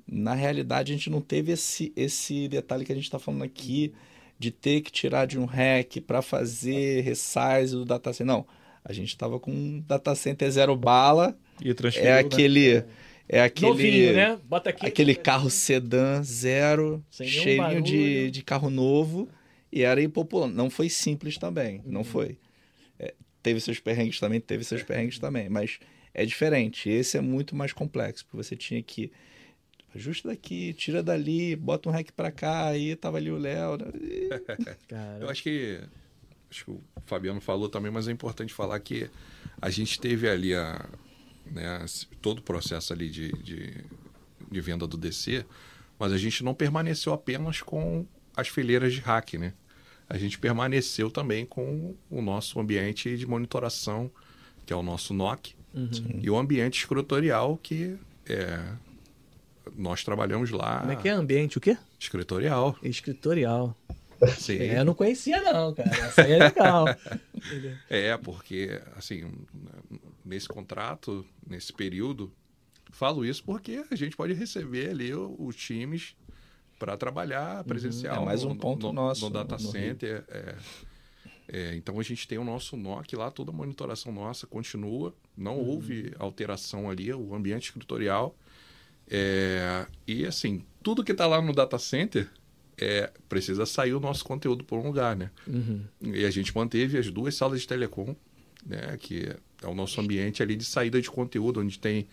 na realidade a gente não teve esse, esse detalhe que a gente está falando aqui de ter que tirar de um hack para fazer resize do data center. Não, a gente estava com um data center zero bala, E transferiu, é né? aquele é aquele Novinho, né? Bota aqui. aquele carro sedã zero, Sem cheirinho de, de carro novo e era impopular. Não foi simples também, não foi. É, teve seus perrengues também, teve seus perrengues também, mas é diferente. Esse é muito mais complexo, porque você tinha que ajusta daqui, tira dali, bota um hack pra cá, aí tava ali o Léo. né? E- (laughs) Eu acho que, acho que o Fabiano falou também, mas é importante falar que a gente teve ali a, né, todo o processo ali de, de, de venda do DC, mas a gente não permaneceu apenas com as fileiras de hack, né? A gente permaneceu também com o nosso ambiente de monitoração, que é o nosso NOC, Uhum. e o ambiente escritorial que é, nós trabalhamos lá. Como é que é ambiente? O quê? Escritorial. Escritorial. Sim. É, eu não conhecia, não, cara. Essa aí é legal. (laughs) É, porque, assim, nesse contrato, nesse período, falo isso porque a gente pode receber ali o- os times para trabalhar presencial. É mais um no- ponto no, nosso No data no center. é. É, então a gente tem o nosso NOC lá, toda a monitoração nossa continua. Não Uhum. houve alteração ali, o ambiente escritorial. É, e assim, tudo que está lá no data center é, precisa sair o nosso conteúdo por um lugar, né? Uhum. E a gente manteve as duas salas de telecom, né, que é o nosso ambiente ali de saída de conteúdo, onde tem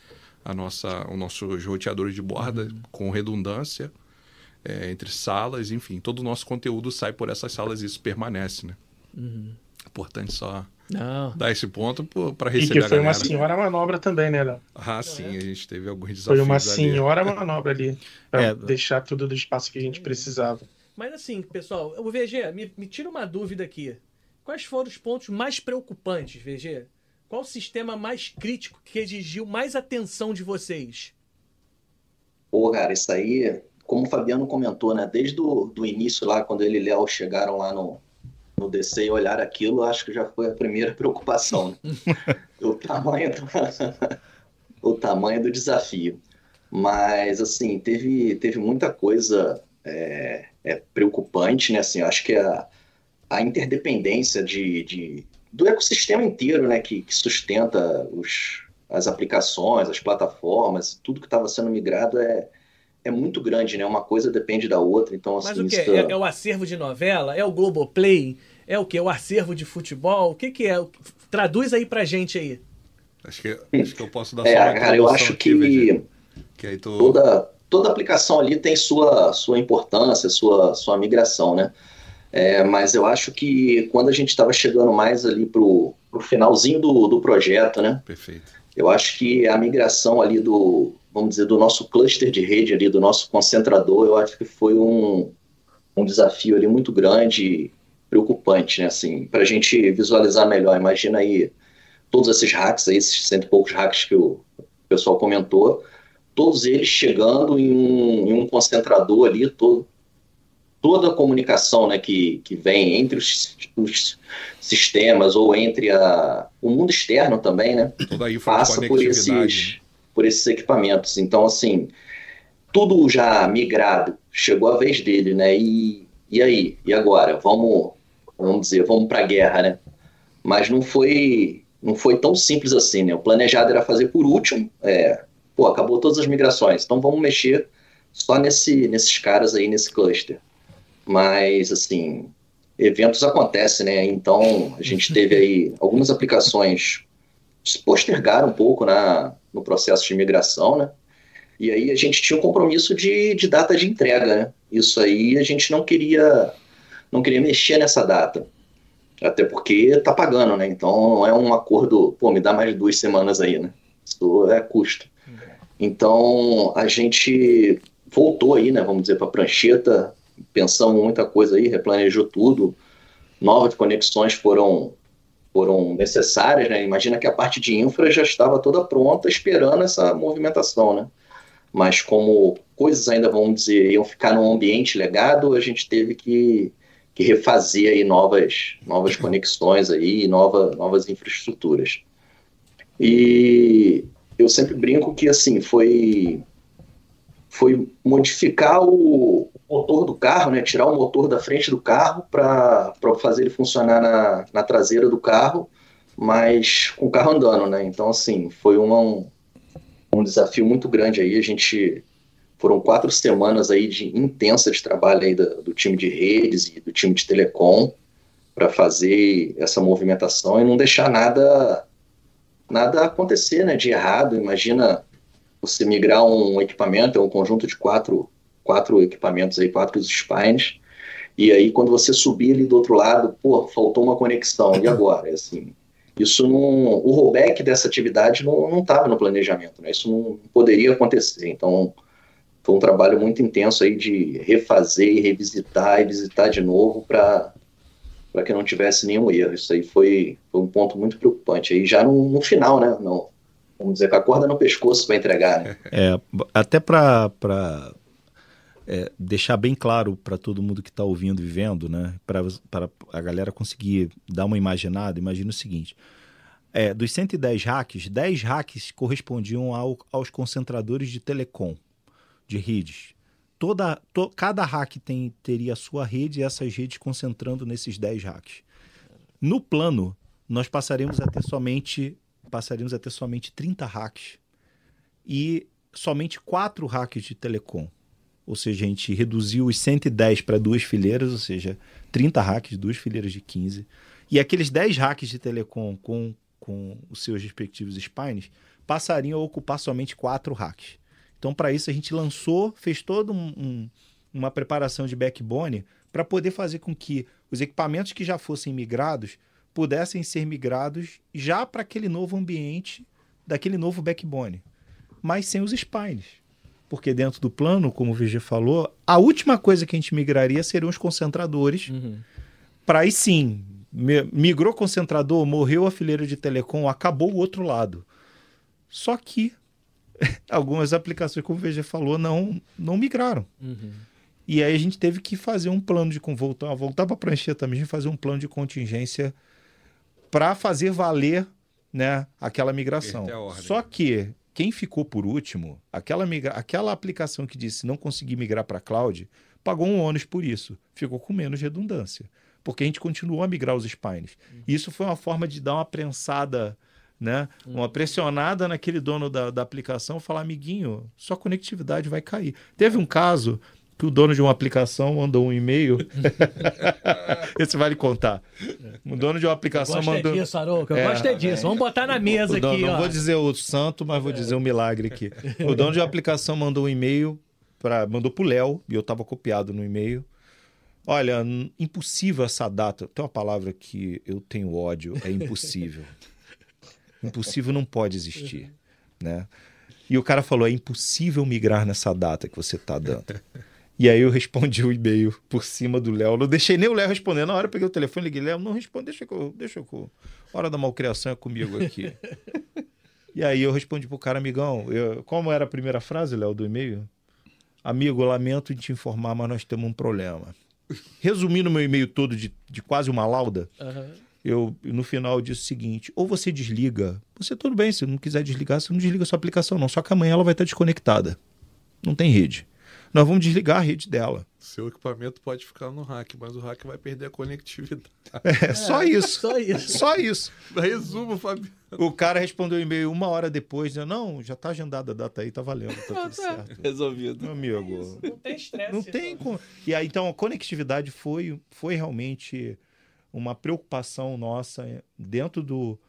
a nossa, os nossos roteadores de borda com redundância é, entre salas, enfim, todo o nosso conteúdo sai por essas salas e isso permanece, né? Importante só Não. dar esse ponto para E receber que foi a uma senhora manobra também, né, Léo? Ah, sim, a gente teve alguns desafios Foi uma ali. senhora manobra ali. Pra É. deixar tudo do espaço que a gente precisava. Mas assim, pessoal, o VG, me, me tira uma dúvida aqui. Quais foram os pontos mais preocupantes, VG? Qual o sistema mais crítico que exigiu mais atenção de vocês? Pô, cara, isso aí, como o Fabiano comentou, né? Desde o do início lá, quando ele e Léo chegaram lá no, no DC e olharam aquilo, acho que já foi a primeira (laughs) preocupação. Né? o, tamanho do, (laughs) o tamanho do desafio. Mas, assim, teve, teve muita coisa é, é preocupante, né? Assim, acho que a, a interdependência de, de, do ecossistema inteiro, né? Que, que sustenta os, as aplicações, as plataformas, tudo que estava sendo migrado é, é muito grande, né? Uma coisa depende da outra, então assim... Mas o que? É, é, o acervo de novela? É o Globoplay? É o que? O acervo de futebol? O que que é? Traduz aí pra gente aí. Acho que, acho que eu posso dar é, só uma cara, eu acho que, que tô... toda, toda aplicação ali tem sua, sua importância, sua, sua migração, né? É, mas eu acho que quando a gente estava chegando mais ali pro, pro finalzinho do, do projeto, né? Perfeito. Eu acho que a migração ali do, vamos dizer, do nosso cluster de rede ali, do nosso concentrador, eu acho que foi um, um desafio ali muito grande, preocupante, né? Assim, para a gente visualizar melhor. Imagina aí todos esses hacks, aí, esses cento e poucos hacks que o pessoal comentou, todos eles chegando em um, em um concentrador ali, todo, toda a comunicação né, que, que vem entre os, os sistemas ou entre a, o mundo externo também, né? passa por esses, né? por esses equipamentos. Então, assim, tudo já migrado, chegou a vez dele, né? E, e aí? E agora? Vamos, vamos dizer, vamos para a guerra, né? Mas não foi, não foi tão simples assim, né? O planejado era fazer por último, é, pô, acabou todas as migrações, então vamos mexer só nesse, nesses caras aí, nesse cluster. Mas, assim, eventos acontecem, né? Então, a gente teve aí algumas aplicações se postergaram um pouco na, no processo de migração, né? E aí a gente tinha um compromisso de, de data de entrega, né? Isso aí a gente não queria não queria mexer nessa data. Até porque tá pagando, né? Então não é um acordo, pô, me dá mais duas semanas aí, né? Isso é custo. Então a gente voltou aí, né? Vamos dizer, para prancheta, pensamos muita coisa aí, replanejou tudo. Novas conexões foram foram necessárias, né? Imagina que a parte de infra já estava toda pronta, esperando essa movimentação, né? Mas como coisas ainda, vamos dizer, iam ficar num ambiente legado, a gente teve que, que refazer aí novas, novas conexões aí, nova, novas infraestruturas. E eu sempre brinco que, assim, foi, foi modificar o, motor do carro, né, tirar o motor da frente do carro para fazer ele funcionar na, na traseira do carro, mas com o carro andando, né? Então, assim, foi uma, um, um desafio muito grande aí. A gente foram quatro semanas aí de intensa de trabalho aí do, do time de redes e do time de telecom para fazer essa movimentação e não deixar nada nada acontecer, né, de errado. Imagina você migrar um equipamento, é um conjunto de quatro quatro equipamentos aí, quatro spines, e aí quando você subir ali do outro lado, pô, faltou uma conexão, e agora? É assim, isso não, o rollback dessa atividade não estava no planejamento, né? isso não poderia acontecer, então foi um trabalho muito intenso aí de refazer e revisitar e visitar de novo para para que não tivesse nenhum erro. Isso aí foi, foi um ponto muito preocupante. Aí já no, no final, né? Não, vamos dizer, com a corda no pescoço para entregar. Né? (laughs) É, até para é, deixar bem claro para todo mundo que está ouvindo e vendo, né, para a galera conseguir dar uma imaginada, imagina o seguinte: é, dos 110 hacks, 10 hacks correspondiam ao, aos concentradores de telecom, de redes. Toda, to, cada hack tem, teria a sua rede e essas redes concentrando nesses 10 hacks. No plano, nós passaremos a ter somente passaremos a ter somente 30 hacks e somente 4 hacks de telecom ou seja, a gente reduziu os 110 para duas fileiras, ou seja, 30 hacks, duas fileiras de 15. E aqueles 10 hacks de telecom com, com os seus respectivos spines passariam a ocupar somente quatro hacks. Então, para isso, a gente lançou, fez toda um, um, uma preparação de backbone para poder fazer com que os equipamentos que já fossem migrados pudessem ser migrados já para aquele novo ambiente daquele novo backbone, mas sem os spines porque dentro do plano, como o VG falou, a última coisa que a gente migraria seriam os concentradores. Uhum. Para aí sim, migrou concentrador, morreu a fileira de telecom, acabou o outro lado. Só que (laughs) algumas aplicações, como o VG falou, não, não migraram. Uhum. E aí a gente teve que fazer um plano de voltar, voltar para a prancheta fazer um plano de contingência para fazer valer né, aquela migração. Só que quem ficou por último, aquela, migra... aquela aplicação que disse não conseguir migrar para a cloud, pagou um ônus por isso, ficou com menos redundância, porque a gente continuou a migrar os spines. Uhum. Isso foi uma forma de dar uma prensada, né? Uhum. uma pressionada naquele dono da, da aplicação, falar, amiguinho, sua conectividade vai cair. Teve um caso que o dono de uma aplicação mandou um e-mail. (laughs) Esse vale contar. O dono de uma aplicação eu mandou. disso, Arouca. Eu é, gosto é disso. Vamos botar na mesa dono, aqui. Não ó. vou dizer o santo, mas vou é. dizer o milagre aqui. O dono de uma aplicação mandou um e-mail para mandou pro Léo e eu estava copiado no e-mail. Olha, impossível essa data. Tem uma palavra que eu tenho ódio, é impossível. Impossível não pode existir, né? E o cara falou: é impossível migrar nessa data que você está dando. E aí eu respondi o e-mail por cima do Léo. Não deixei nem o Léo responder. Na hora eu peguei o telefone liguei, Léo, não responde, deixa eu, deixa eu. Hora da malcriação é comigo aqui. e aí eu respondi pro cara, amigão, eu, como era a primeira frase, Léo, do e-mail? Amigo, lamento te informar, mas nós temos um problema. Resumindo meu e-mail todo de, de quase uma lauda, uhum. Eu no final eu disse o seguinte: ou você desliga, você tudo bem, se não quiser desligar, você não desliga a sua aplicação, não. Só que amanhã ela vai estar desconectada. Não tem rede nós vamos desligar a rede dela. Seu equipamento pode ficar no rack, mas o rack vai perder a conectividade. (laughs) É, só é, isso. Só isso. Só isso. Resumo, Fabiano. O cara respondeu o e-mail uma hora depois, dizendo, não, já tá agendada a data aí, tá valendo, tá tudo (laughs) tá certo. Resolvido. Meu amigo. Não tem estresse. Não tem então. E aí, então, a conectividade foi, foi realmente uma preocupação nossa dentro do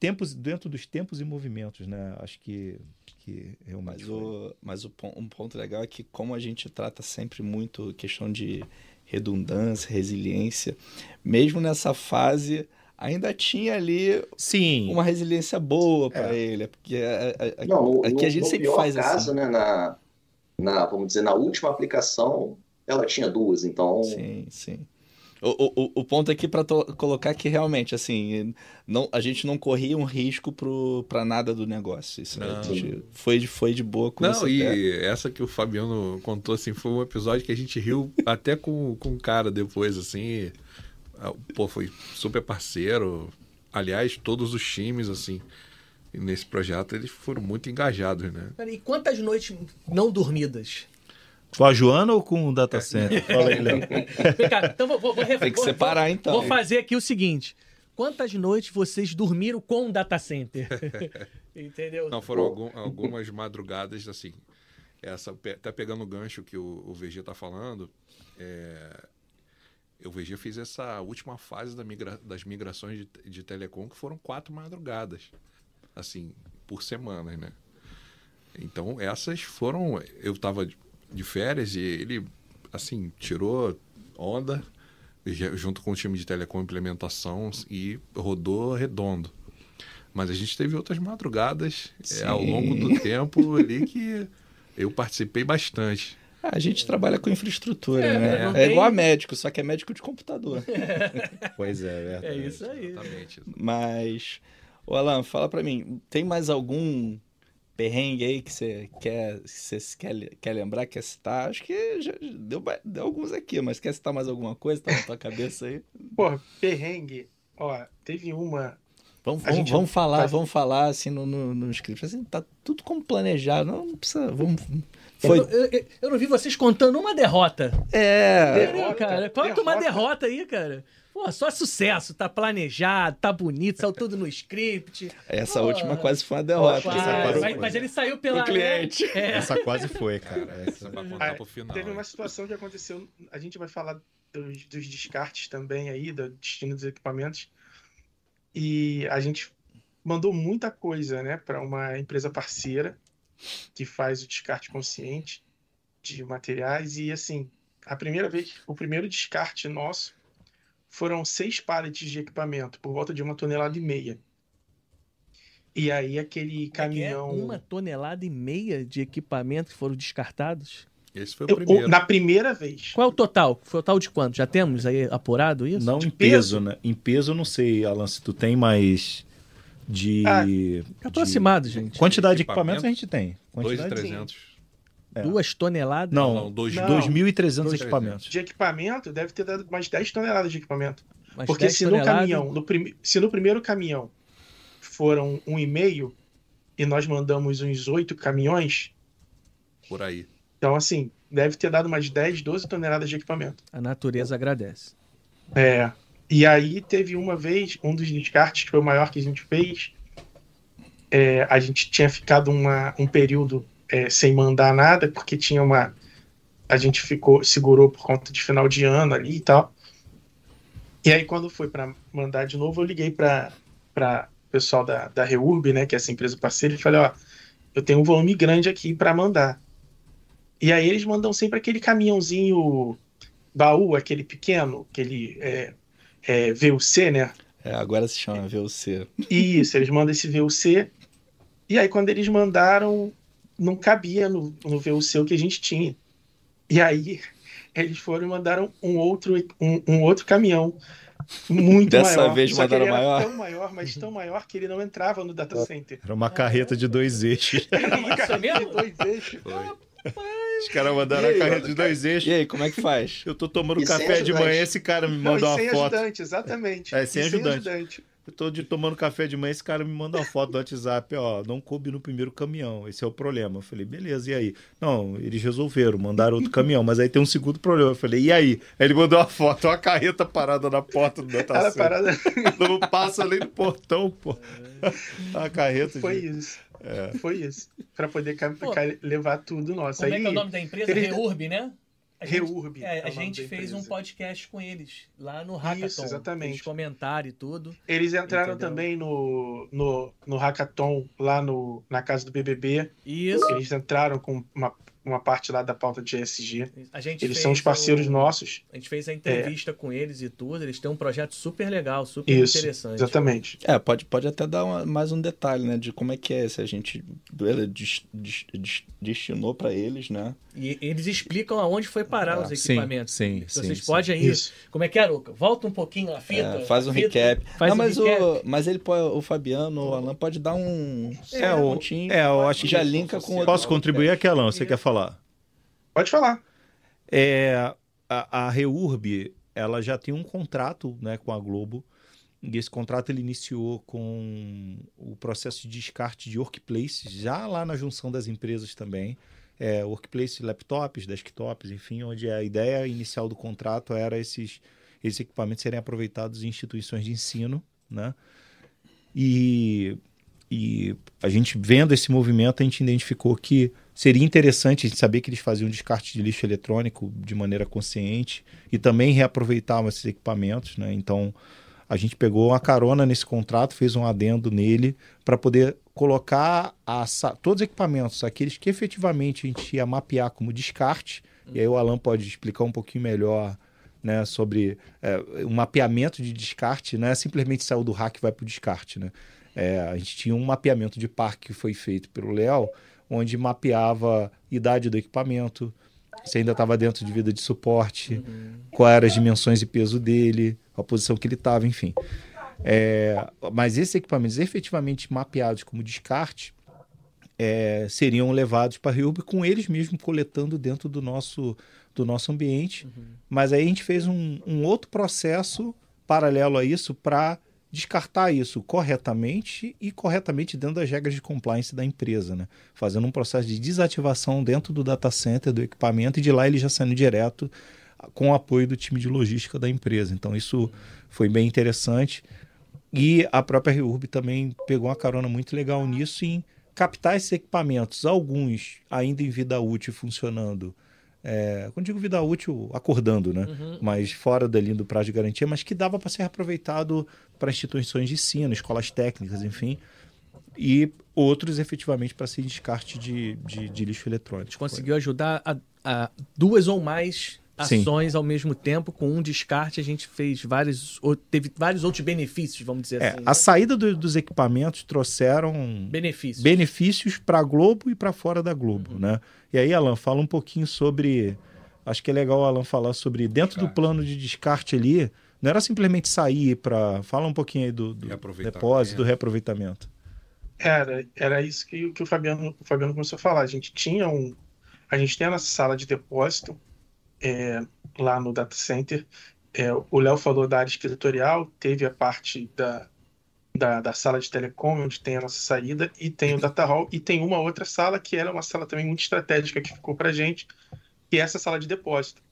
tempos dentro dos tempos e movimentos, né? Acho que que realmente. Mas, o, mas o, um ponto legal é que, como a gente trata sempre muito questão de redundância, resiliência, mesmo nessa fase ainda tinha ali Sim. uma resiliência boa para é. ele. Porque a, a, Não, aqui no, a gente sempre faz caso, assim. Né, na, na, vamos dizer, na última aplicação, ela tinha duas, então. Sim, sim. O, o, o ponto aqui para colocar que realmente, assim, não, a gente não corria um risco para nada do negócio. Isso né? foi, foi de boa com Não, e essa que o Fabiano contou, assim, foi um episódio que a gente riu até com, com o cara depois, assim. Pô, foi super parceiro. Aliás, todos os times, assim, nesse projeto, eles foram muito engajados, né? E quantas noites não dormidas? Com a Joana ou com o data center? (laughs) Fala aí, Léo. então vou, vou, vou, Tem que separar, vou, então. Vou fazer aqui o seguinte. Quantas noites vocês dormiram com o data center? (laughs) Entendeu? Não, foram algum, algumas madrugadas, assim. Essa, até pegando o gancho que o, o VG está falando, é, o VG fez essa última fase da migra, das migrações de, de telecom, que foram quatro madrugadas, assim, por semana, né? Então, essas foram. Eu estava de férias e ele, assim, tirou onda junto com o time de telecom implementação e rodou redondo. Mas a gente teve outras madrugadas é, ao longo do tempo ali que eu participei bastante. A gente trabalha com infraestrutura, é, né? É igual a médico, só que é médico de computador. (laughs) pois é, é verdade. É isso aí. Exatamente. Mas, o Alan, fala para mim, tem mais algum perrengue aí que você quer, você quer, quer lembrar, quer citar? Acho que já deu, deu alguns aqui, mas quer citar mais alguma coisa? Tá na tua cabeça aí? (laughs) Porra, perrengue. Ó, teve uma. Vamos, vamos, vamos falar, faz... vamos falar assim no, no, no script. Assim, tá tudo como planejado. Não, não precisa. Vamos. Foi... Eu, eu, eu, não vi vocês contando uma derrota. É. Derrota, cara. Conta derrota. uma derrota aí, cara. Pô, só sucesso, tá planejado, tá bonito, saiu tudo no script. Essa Pô, última quase foi uma derrota. Quase, mas, mas, ele saiu pela. O cliente. É. Essa quase foi, cara. Essa vai contar pro final. Teve uma situação que aconteceu. A gente vai falar dos, dos descartes também aí, do destino dos equipamentos. E a gente mandou muita coisa, né, para uma empresa parceira que faz o descarte consciente de materiais. E assim, a primeira vez, o primeiro descarte nosso foram seis pallets de equipamento, por volta de uma tonelada e meia. E aí aquele é caminhão. É uma tonelada e meia de equipamento que foram descartados? Esse foi o primeiro. Eu, na primeira vez. Qual é o total? Foi o total de quanto? Já temos aí apurado isso? Não de em peso, peso, né? Em peso eu não sei, Alan, se tu tem mais. de, ah, de aproximado, gente. Quantidade de equipamentos a gente tem. Quantidade 2.300. É. Duas toneladas? Não, não, 2.300 equipamentos. De equipamento, deve ter dado mais 10 toneladas de equipamento. Mais Porque se no caminhão, no prim... se no primeiro caminhão foram um e meio e nós mandamos uns oito caminhões. Por aí. Então, assim, deve ter dado umas 10, 12 toneladas de equipamento. A natureza agradece. É. E aí teve uma vez, um dos descartes que foi o maior que a gente fez. É, a gente tinha ficado uma, um período é, sem mandar nada, porque tinha uma. A gente ficou, segurou por conta de final de ano ali e tal. E aí, quando foi para mandar de novo, eu liguei para o pessoal da, da Reurb, né, que é essa empresa parceira, e falei: Ó, eu tenho um volume grande aqui para mandar. E aí, eles mandam sempre aquele caminhãozinho baú, aquele pequeno, aquele é, é, VUC, né? É, agora se chama VUC. Isso, eles mandam esse VUC. E aí, quando eles mandaram, não cabia no, no VUC o que a gente tinha. E aí eles foram e mandaram um outro, um, um outro caminhão muito Dessa maior. vez Só mandaram que ele maior. Tão maior, mas tão maior que ele não entrava no data center. Era uma carreta de dois eixos. (laughs) Era uma carreta de dois eixos. Os caras mandaram a carreta de dois eixos. E aí, como é que faz? Eu tô tomando e café de manhã, esse cara me mandou uma sem foto. Ajudante, exatamente. É, sem, ajudante. sem ajudante. Eu tô de, tomando café de manhã, esse cara me manda uma foto do WhatsApp, ó, não coube no primeiro caminhão, esse é o problema. Eu falei, beleza, e aí? Não, eles resolveram, mandaram outro caminhão, mas aí tem um segundo problema. Eu falei, e aí? Aí ele mandou uma foto, uma carreta parada na porta do data parada... (laughs) Não passa além do portão, pô. A carreta. Foi de... isso. É. Foi isso. Pra poder Pô, levar tudo nosso. Como aí, é que é o nome da empresa? Ele... Reurb, né? A gente, Reurb. É, a gente fez um podcast com eles lá no Hackathon. Isso, exatamente. Eles comentaram e tudo. Eles entraram entendeu? também no, no, no Hackathon lá no, na casa do BBB. Isso. Eles entraram com uma uma parte lá da pauta de ESG. eles são os parceiros o... nossos. A gente fez a entrevista é. com eles e tudo. Eles têm um projeto super legal, super Isso, interessante. Exatamente. É, pode, pode até dar uma, mais um detalhe, né? De como é que é, se a gente destinou para eles, né? E eles explicam aonde foi parar é. os equipamentos. Sim, sim. Vocês sim, podem aí. Isso. Como é que é, Luca? Volta um pouquinho a fita. É, faz um fita, recap. Faz Não, um mas, recap. O, mas ele pode, o Fabiano, o Alan pode dar um. É, o, pontinho, é eu acho que já linka com Posso contribuir aqui, Alan? Você quer falar? Pode falar. É, a, a Reurb, ela já tem um contrato né, com a Globo. E esse contrato ele iniciou com o processo de descarte de workplaces, já lá na junção das empresas também. É, workplace, laptops, desktops, enfim, onde a ideia inicial do contrato era esses, esses equipamentos serem aproveitados em instituições de ensino, né? E, e a gente vendo esse movimento, a gente identificou que Seria interessante saber que eles faziam descarte de lixo eletrônico de maneira consciente e também reaproveitavam esses equipamentos. Né? Então, a gente pegou uma carona nesse contrato, fez um adendo nele para poder colocar a, todos os equipamentos, aqueles que efetivamente a gente ia mapear como descarte, e aí o Alan pode explicar um pouquinho melhor né, sobre é, um mapeamento de descarte, não é simplesmente saiu do rack e vai para o descarte. Né? É, a gente tinha um mapeamento de parque que foi feito pelo Léo, onde mapeava idade do equipamento, se ainda estava dentro de vida de suporte, uhum. quais eram as dimensões e peso dele, a posição que ele estava, enfim. É, mas esses equipamentos efetivamente mapeados como descarte é, seriam levados para a Ryubi com eles mesmos coletando dentro do nosso, do nosso ambiente. Uhum. Mas aí a gente fez um, um outro processo paralelo a isso para descartar isso corretamente e corretamente dentro das regras de compliance da empresa, né? fazendo um processo de desativação dentro do data center do equipamento e de lá ele já saindo direto com o apoio do time de logística da empresa. Então isso foi bem interessante e a própria Reurb também pegou uma carona muito legal nisso em captar esses equipamentos, alguns ainda em vida útil funcionando é, quando digo vida útil, acordando, né? Uhum. Mas fora dali do prazo de garantia, mas que dava para ser aproveitado para instituições de ensino, escolas técnicas, enfim. E outros efetivamente para ser descarte de, de, de, lixo eletrônico. Conseguiu ajudar a, a duas ou mais ações Sim. ao mesmo tempo, com um descarte, a gente fez vários, teve vários outros benefícios, vamos dizer é, assim. A saída do, dos equipamentos trouxeram benefícios, benefícios para a Globo e para fora da Globo, uhum. né? E aí, Alan, fala um pouquinho sobre, acho que é legal o Alan falar sobre dentro descarte. do plano de descarte ali, Não era simplesmente sair para. Fala um pouquinho aí do, do depósito, do reaproveitamento. Era, era isso que, que o, Fabiano, o Fabiano começou a falar. A gente tinha um. A gente tem a nossa sala de depósito é, lá no data center. É, o Léo falou da área escritorial, teve a parte da, da, da, sala de telecom, onde tem a nossa saída, e tem o data hall, e tem uma outra sala que era uma sala também muito estratégica que ficou para gente, que é essa sala de depósito.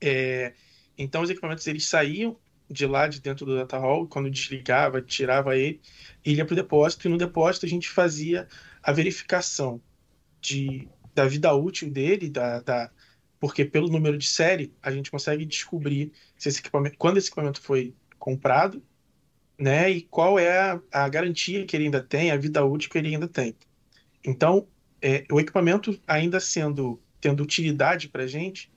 É, então os equipamentos eles saíam de lá de dentro do data hall, quando desligava, tirava ele, ia para o depósito, e no depósito a gente fazia a verificação de, da vida útil dele, da, da, porque pelo número de série a gente consegue descobrir se esse quando esse equipamento foi comprado, né, e qual é a, a garantia que ele ainda tem, a vida útil que ele ainda tem. Então, é, o equipamento ainda sendo tendo utilidade para a gente,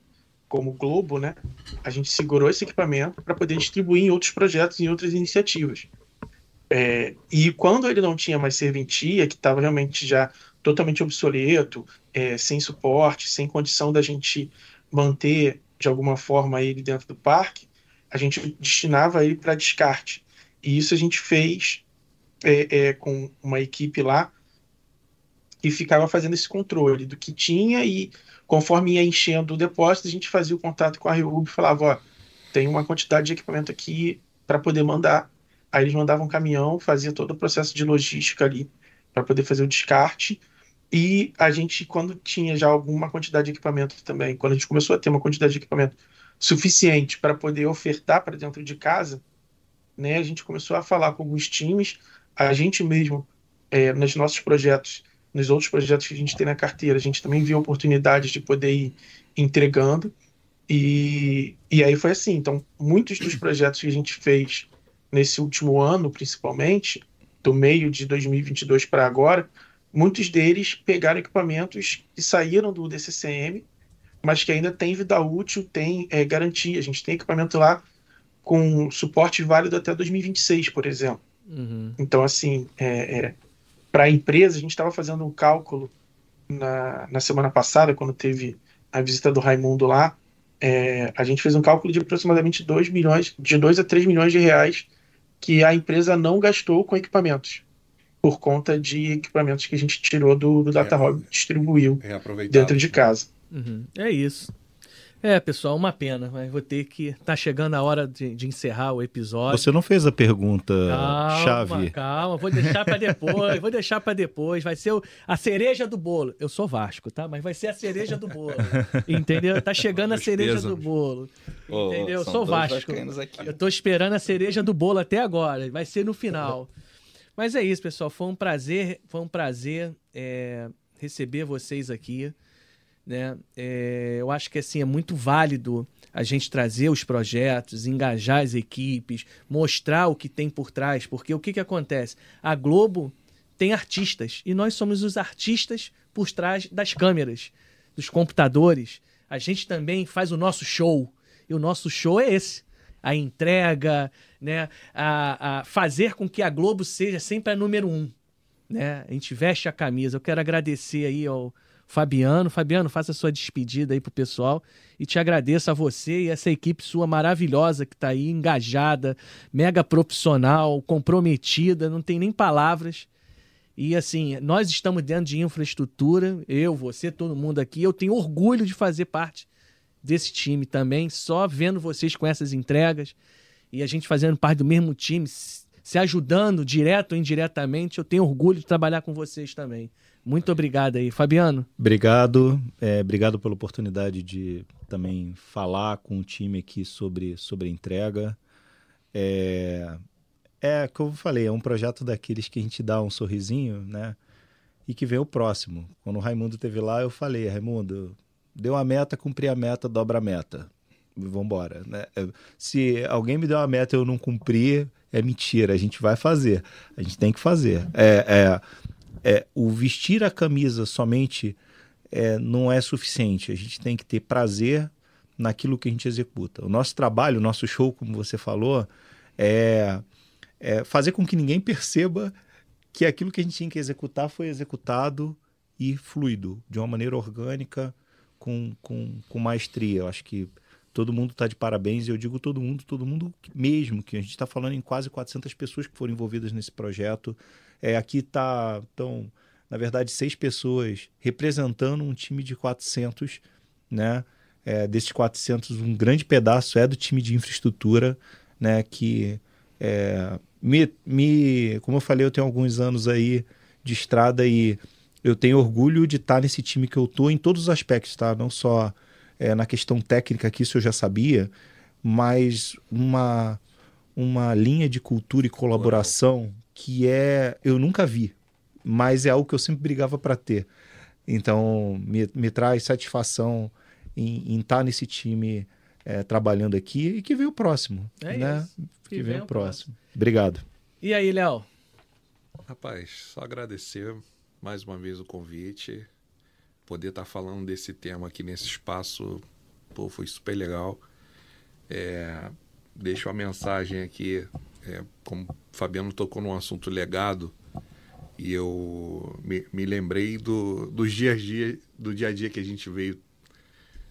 como Globo, né, a gente segurou esse equipamento para poder distribuir em outros projetos, em outras iniciativas. É, e quando ele não tinha mais serventia, que estava realmente já totalmente obsoleto, é, sem suporte, sem condição da gente manter de alguma forma ele dentro do parque, a gente destinava ele para descarte. E isso a gente fez é, é, com uma equipe lá e ficava fazendo esse controle do que tinha e conforme ia enchendo o depósito, a gente fazia o contato com a Reub e falava, ó, tem uma quantidade de equipamento aqui para poder mandar. Aí eles mandavam um caminhão, fazia todo o processo de logística ali para poder fazer o descarte. E a gente, quando tinha já alguma quantidade de equipamento também, quando a gente começou a ter uma quantidade de equipamento suficiente para poder ofertar para dentro de casa, né, a gente começou a falar com alguns times, a gente mesmo, é, nos nossos projetos, nos outros projetos que a gente tem na carteira, a gente também viu oportunidades de poder ir entregando. E, e aí foi assim. Então, muitos dos projetos que a gente fez nesse último ano, principalmente, do meio de 2022 para agora, muitos deles pegaram equipamentos que saíram do DCCM, mas que ainda tem vida útil, tem é, garantia. A gente tem equipamento lá com suporte válido até 2026, por exemplo. Uhum. Então, assim, é, é, para a empresa, a gente estava fazendo um cálculo na, na semana passada, quando teve a visita do Raimundo lá, é, a gente fez um cálculo de aproximadamente 2 milhões, de 2 a 3 milhões de reais que a empresa não gastou com equipamentos, por conta de equipamentos que a gente tirou do, do Data Hub e distribuiu dentro de casa. Uhum. É isso. É, pessoal, uma pena, mas vou ter que. Tá chegando a hora de, de encerrar o episódio. Você não fez a pergunta calma, chave. Calma, vou deixar para depois, vou deixar para depois. Vai ser o, a cereja do bolo. Eu sou Vasco, tá? Mas vai ser a cereja do bolo. Entendeu? Tá chegando a cereja do bolo. Entendeu? Eu sou Vasco. Eu tô esperando a cereja do bolo até agora. Vai ser no final. Mas é isso, pessoal. Foi um prazer, foi um prazer é, receber vocês aqui. Né? É, eu acho que assim é muito válido a gente trazer os projetos, engajar as equipes, mostrar o que tem por trás, porque o que, que acontece? A Globo tem artistas e nós somos os artistas por trás das câmeras, dos computadores. A gente também faz o nosso show e o nosso show é esse. A entrega, né? a, a fazer com que a Globo seja sempre a número um. Né? A gente veste a camisa. Eu quero agradecer aí ao, Fabiano. Fabiano, faça a sua despedida aí pro pessoal e te agradeço a você e essa equipe sua maravilhosa que está aí, engajada, mega profissional, comprometida, não tem nem palavras. E assim, nós estamos dentro de infraestrutura, eu, você, todo mundo aqui. Eu tenho orgulho de fazer parte desse time também, só vendo vocês com essas entregas e a gente fazendo parte do mesmo time, se ajudando direto ou indiretamente. Eu tenho orgulho de trabalhar com vocês também. Muito obrigado aí. Fabiano? Obrigado. É, obrigado pela oportunidade de também falar com o time aqui sobre, sobre a entrega. É, é como eu falei, é um projeto daqueles que a gente dá um sorrisinho, né? E que vem o próximo. Quando o Raimundo teve lá, eu falei, Raimundo, deu a meta, cumpri a meta, dobra a meta. Vamos embora, né? Se alguém me deu uma meta e eu não cumprir, é mentira. A gente vai fazer. A gente tem que fazer. É, é é, o vestir a camisa somente é, não é suficiente. A gente tem que ter prazer naquilo que a gente executa. O nosso trabalho, o nosso show, como você falou, é, é fazer com que ninguém perceba que aquilo que a gente tinha que executar foi executado e fluido, de uma maneira orgânica, com, com, com maestria. Eu acho que todo mundo está de parabéns. E eu digo todo mundo, todo mundo mesmo, que a gente está falando em quase 400 pessoas que foram envolvidas nesse projeto. É, aqui tá, estão, na verdade, seis pessoas representando um time de 400, né? É, desses 400, um grande pedaço é do time de infraestrutura, né? Que é, me, me, como eu falei, eu tenho alguns anos aí de estrada e eu tenho orgulho de estar nesse time que eu tô em todos os aspectos, tá? Não só é, na questão técnica, que isso eu já sabia, mas uma, uma linha de cultura e colaboração que é eu nunca vi, mas é algo que eu sempre brigava para ter. Então, me, me traz satisfação em, em estar nesse time é, trabalhando aqui e que vem o próximo. É né? Isso. Que, que vem, o próximo. próximo. Obrigado. E aí, Léo? Rapaz, só agradecer mais uma vez o convite. Poder estar falando desse tema aqui nesse espaço, pô, foi super legal. É, deixo a mensagem aqui, é, como o Fabiano tocou num assunto legado, e eu me, me lembrei do, dos dias dia, do dia a dia que a gente veio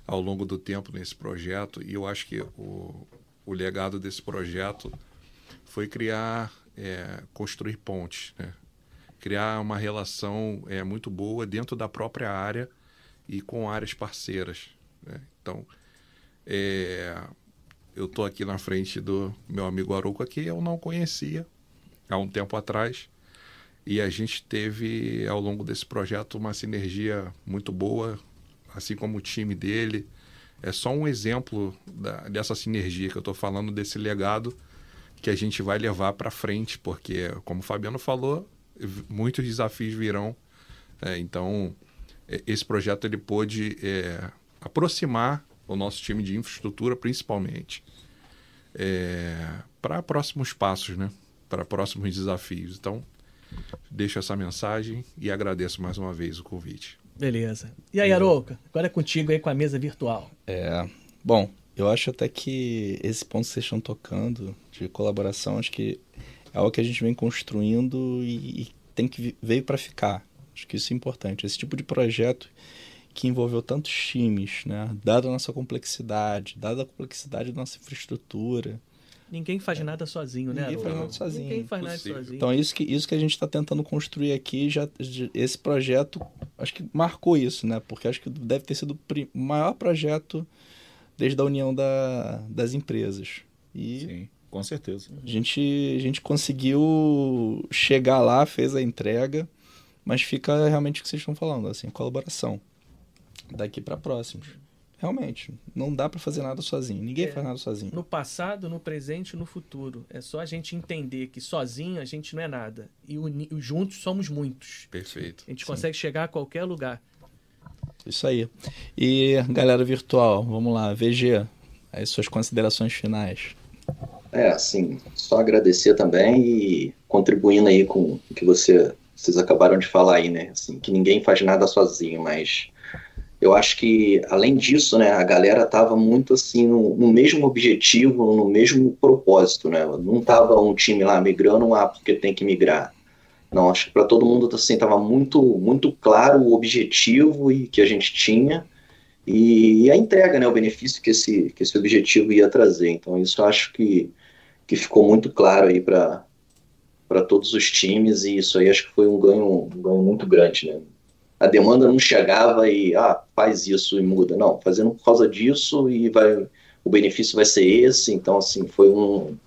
ao longo do tempo nesse projeto, e eu acho que o, o legado desse projeto foi criar, é, construir pontes, né? Criar uma relação é, muito boa dentro da própria área e com áreas parceiras. Né? Então, é, eu estou aqui na frente do meu amigo Aruca, que eu não conhecia há um tempo atrás, e a gente teve, ao longo desse projeto, uma sinergia muito boa, assim como o time dele. É só um exemplo da, dessa sinergia que eu estou falando, desse legado que a gente vai levar para frente, porque, como o Fabiano falou, muitos desafios virão. É, então, é, esse projeto ele pôde é, aproximar o nosso time de infraestrutura, principalmente, é, para próximos passos, né? para próximos desafios. Então, deixo essa mensagem e agradeço mais uma vez o convite. Beleza. E aí, Arouca, agora é contigo aí com a mesa virtual. É, bom, eu acho até que esse ponto que vocês estão tocando de colaboração, acho que é algo que a gente vem construindo e, e tem que veio para ficar. Acho que isso é importante. Esse tipo de projeto que envolveu tantos times, né? Dada a nossa complexidade, dada a complexidade da nossa infraestrutura. Ninguém faz é. nada sozinho, né? Ninguém faz nada sozinho. Ninguém faz nada sozinho. Então, isso que, isso que a gente está tentando construir aqui, já, esse projeto, acho que marcou isso, né? Porque acho que deve ter sido o maior projeto desde a união da, das empresas. E Sim. Com certeza. A gente, a gente conseguiu chegar lá, fez a entrega, mas fica realmente o que vocês estão falando, assim, colaboração. Daqui para próximos. Realmente, não dá para fazer nada sozinho. Ninguém é, faz nada sozinho. No passado, no presente e no futuro. É só a gente entender que sozinho a gente não é nada. E uni, juntos somos muitos. Perfeito. A gente Sim. consegue chegar a qualquer lugar. Isso aí. E galera virtual, vamos lá, VG, as suas considerações finais. É, assim, só agradecer também e contribuindo aí com o que você, vocês acabaram de falar aí, né? Assim, que ninguém faz nada sozinho, mas eu acho que, além disso, né, a galera tava muito assim no, no mesmo objetivo, no mesmo propósito, né? Não tava um time lá migrando, ah, porque tem que migrar. Não, acho que para todo mundo assim, tava muito, muito claro o objetivo e que a gente tinha e, a entrega, né, o benefício que esse, que esse objetivo ia trazer. Então, isso acho que que ficou muito claro aí para para todos os times e isso aí acho que foi um ganho, um ganho muito grande, né? A demanda não chegava e ah, faz isso e muda, não, fazendo por causa disso e vai o benefício vai ser esse, então assim, foi um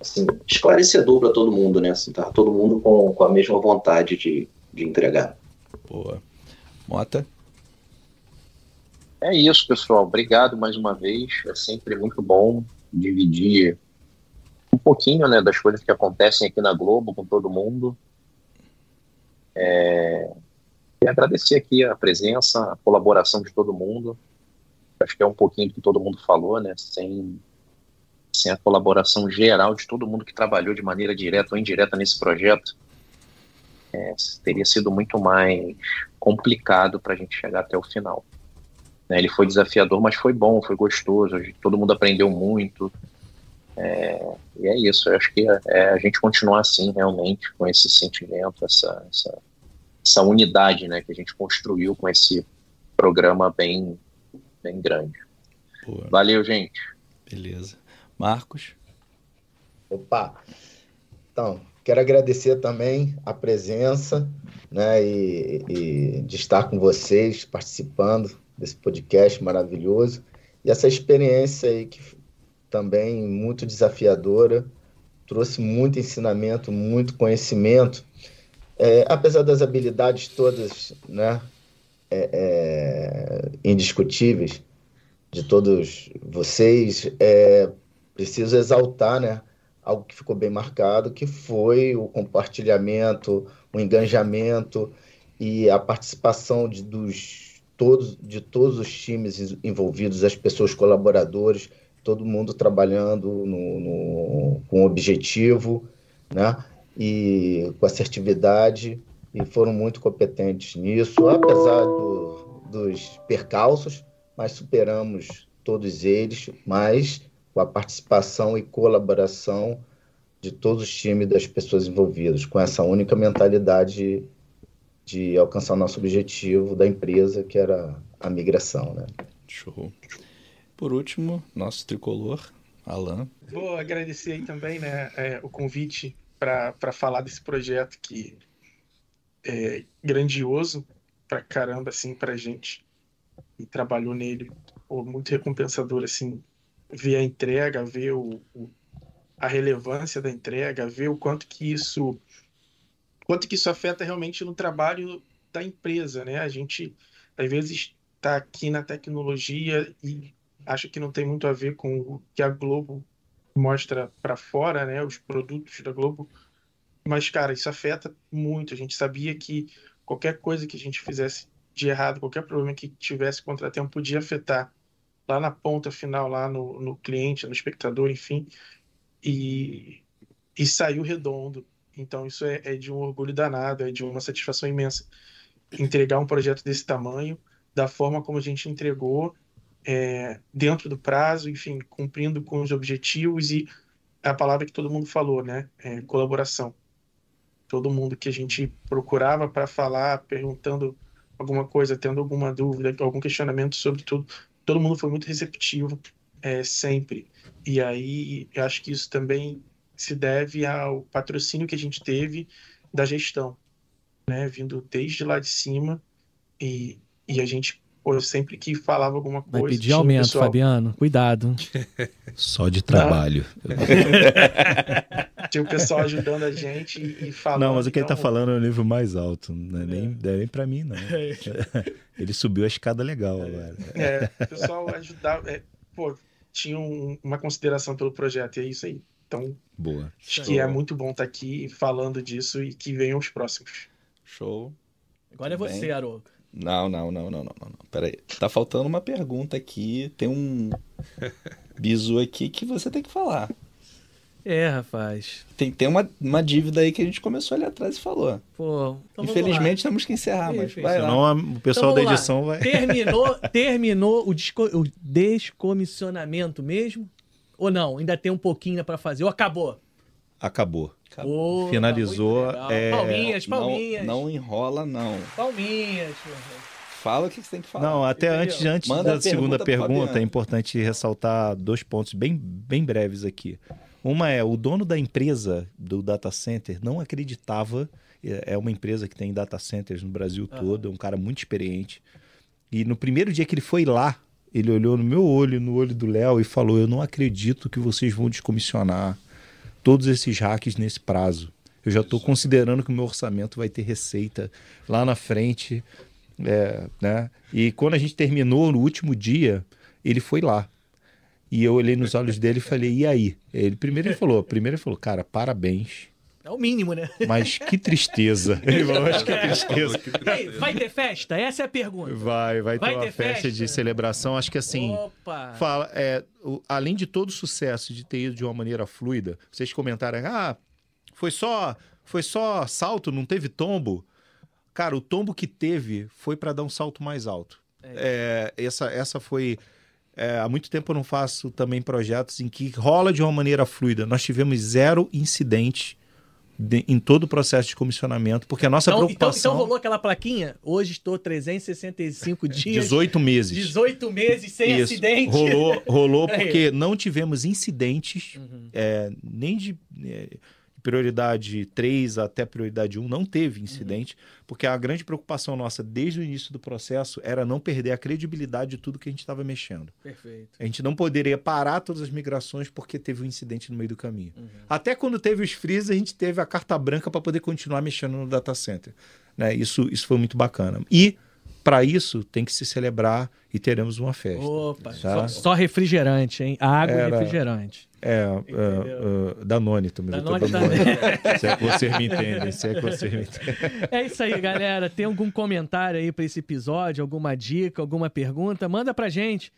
assim, esclarecedor para todo mundo, né? Assim, tá todo mundo com, com a mesma vontade de, de entregar. Boa. Mota? É isso, pessoal. Obrigado mais uma vez. É sempre muito bom dividir pouquinho né, das coisas que acontecem aqui na Globo com todo mundo. É, e agradecer aqui a presença, a colaboração de todo mundo. Acho que é um pouquinho do que todo mundo falou, né? Sem, sem a colaboração geral de todo mundo que trabalhou de maneira direta ou indireta nesse projeto, é, teria sido muito mais complicado para a gente chegar até o final. Né? Ele foi desafiador, mas foi bom, foi gostoso. Todo mundo aprendeu muito. É, e é isso, eu acho que é, a gente continuar assim, realmente, com esse sentimento, essa, essa, essa unidade né, que a gente construiu com esse programa bem, bem grande. Boa. Valeu, gente. Beleza. Marcos? Opa! Então, quero agradecer também a presença né, e, e de estar com vocês, participando desse podcast maravilhoso. E essa experiência aí que também muito desafiadora, trouxe muito ensinamento, muito conhecimento. É, apesar das habilidades todas né, é, é, indiscutíveis de todos vocês, é preciso exaltar né, algo que ficou bem marcado, que foi o compartilhamento, o engajamento e a participação de, dos, todos, de todos os times envolvidos, as pessoas colaboradores, todo mundo trabalhando no, no, com objetivo, né? E com assertividade, e foram muito competentes nisso, apesar do, dos percalços, mas superamos todos eles, mas com a participação e colaboração de todos os times das pessoas envolvidas, com essa única mentalidade de alcançar o nosso objetivo da empresa, que era a migração, né? Show. Por último, nosso tricolor, Alan. Vou agradecer aí também né, é, o convite para falar desse projeto que é grandioso para caramba, assim, para gente. E trabalhou nele, pô, muito recompensador, assim, ver a entrega, ver o, o, a relevância da entrega, ver o quanto que isso quanto que isso afeta realmente no trabalho da empresa, né? A gente às vezes está aqui na tecnologia e acha que não tem muito a ver com o que a Globo mostra para fora, né? Os produtos da Globo, mas cara, isso afeta muito. A gente sabia que qualquer coisa que a gente fizesse de errado, qualquer problema que tivesse contratempo podia afetar lá na ponta final, lá no, no cliente, no espectador, enfim, e, e saiu redondo. Então isso é, é de um orgulho danado, é de uma satisfação imensa entregar um projeto desse tamanho, da forma como a gente entregou, é, dentro do prazo, enfim, cumprindo com os objetivos e a palavra que todo mundo falou, né? É, colaboração. Todo mundo que a gente procurava para falar, perguntando alguma coisa, tendo alguma dúvida, algum questionamento sobre tudo, todo mundo foi muito receptivo é, sempre. E aí eu acho que isso também se deve ao patrocínio que a gente teve da gestão, né, vindo desde lá de cima e, e a gente pô, sempre que falava alguma coisa. Vai pedir aumento, pessoal... Fabiano. Cuidado. (laughs) Só de trabalho. Tinha o pessoal ajudando a gente e (laughs) falando. Não, mas o que então... ele tá falando é o nível mais alto. Não é, é. nem, é nem pra mim, não. É. (laughs) Ele subiu a escada legal agora. É, o pessoal ajudava. É, pô, tinha um, uma consideração pelo projeto, e é isso aí. Então, Boa. acho que é muito bom estar tá aqui falando disso e que venham os próximos. Show. Agora é você, Aroca. Não, não, não, não, não, não. Pera aí. Tá faltando uma pergunta aqui. Tem um (laughs) bizu aqui que você tem que falar. É, rapaz. Tem, tem uma, uma dívida aí que a gente começou ali atrás e falou. Pô, então Infelizmente temos que encerrar, mas vai Senão lá. o pessoal então, da edição lá. vai. Terminou, (laughs) terminou o, desco, o descomissionamento mesmo? Ou não? Ainda tem um pouquinho para fazer? Ou acabou? Acabou. Acabou. Finalizou. É... Palminhas, palminhas. Não, não enrola, não. Palminhas. Fala o que você tem que falar. Não, até Entendeu? antes, antes da pergunta segunda pergunta, é importante ressaltar dois pontos bem, bem breves aqui. Uma é, o dono da empresa do data center não acreditava, é, é uma empresa que tem data centers no Brasil todo, é um cara muito experiente. E no primeiro dia que ele foi lá, ele olhou no meu olho, no olho do Léo e falou: Eu não acredito que vocês vão descomissionar todos esses hacks nesse prazo. Eu já estou considerando que o meu orçamento vai ter receita lá na frente. É, né? E quando a gente terminou no último dia, ele foi lá. E eu olhei nos olhos dele e falei, e aí? Ele primeiro ele falou, primeiro ele falou, cara, parabéns. É o mínimo, né? Mas que tristeza. (laughs) Mas que tristeza. vai ter festa? Essa é a pergunta. Vai, vai, vai ter, ter uma festa, festa, de celebração. Acho que assim, Opa. fala, é, o, além de todo o sucesso de ter ido de uma maneira fluida, vocês comentaram, ah, foi só, foi só salto, não teve tombo. Cara, o tombo que teve foi para dar um salto mais alto. É. É, essa, essa foi é, há muito tempo eu não faço também projetos em que rola de uma maneira fluida. Nós tivemos zero incidente de, em todo o processo de comissionamento, porque a nossa então, preocupação... Então, então rolou aquela plaquinha? Hoje estou 365 dias... 18 meses. 18 meses sem Isso. acidente. Rolou, rolou (laughs) porque não tivemos incidentes, uhum. é, nem de... É, prioridade 3 até prioridade 1 não teve incidente, uhum. porque a grande preocupação nossa desde o início do processo era não perder a credibilidade de tudo que a gente estava mexendo. Perfeito. A gente não poderia parar todas as migrações porque teve um incidente no meio do caminho. Uhum. Até quando teve os freezes, a gente teve a carta branca para poder continuar mexendo no data center. Né? Isso, isso foi muito bacana. E para isso tem que se celebrar e teremos uma festa. Opa, tá? só, só, refrigerante, hein? Água Era, e refrigerante. É, uh, uh, Danone também. Danone também. se é que você me entende, se é que você me entende. É isso aí, galera. Tem algum comentário aí para esse episódio, alguma dica, alguma pergunta? Manda pra gente.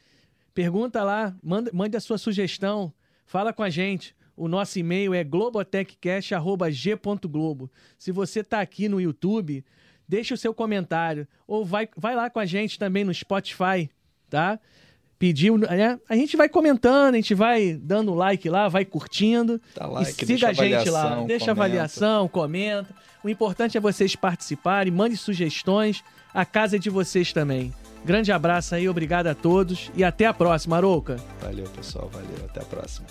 Pergunta lá, manda, mande a sua sugestão, fala com a gente. O nosso e-mail é globotechcast.g.globo. Se você está aqui no YouTube, deixa o seu comentário. Ou vai, vai lá com a gente também no Spotify, tá? Pediu, né? A gente vai comentando, a gente vai dando like lá, vai curtindo. Tá like, e siga a gente lá. Deixa comenta. avaliação, comenta. O importante é vocês participarem, mande sugestões. A casa é de vocês também. Grande abraço aí, obrigado a todos e até a próxima, Arouca. Valeu, pessoal. Valeu. Até a próxima.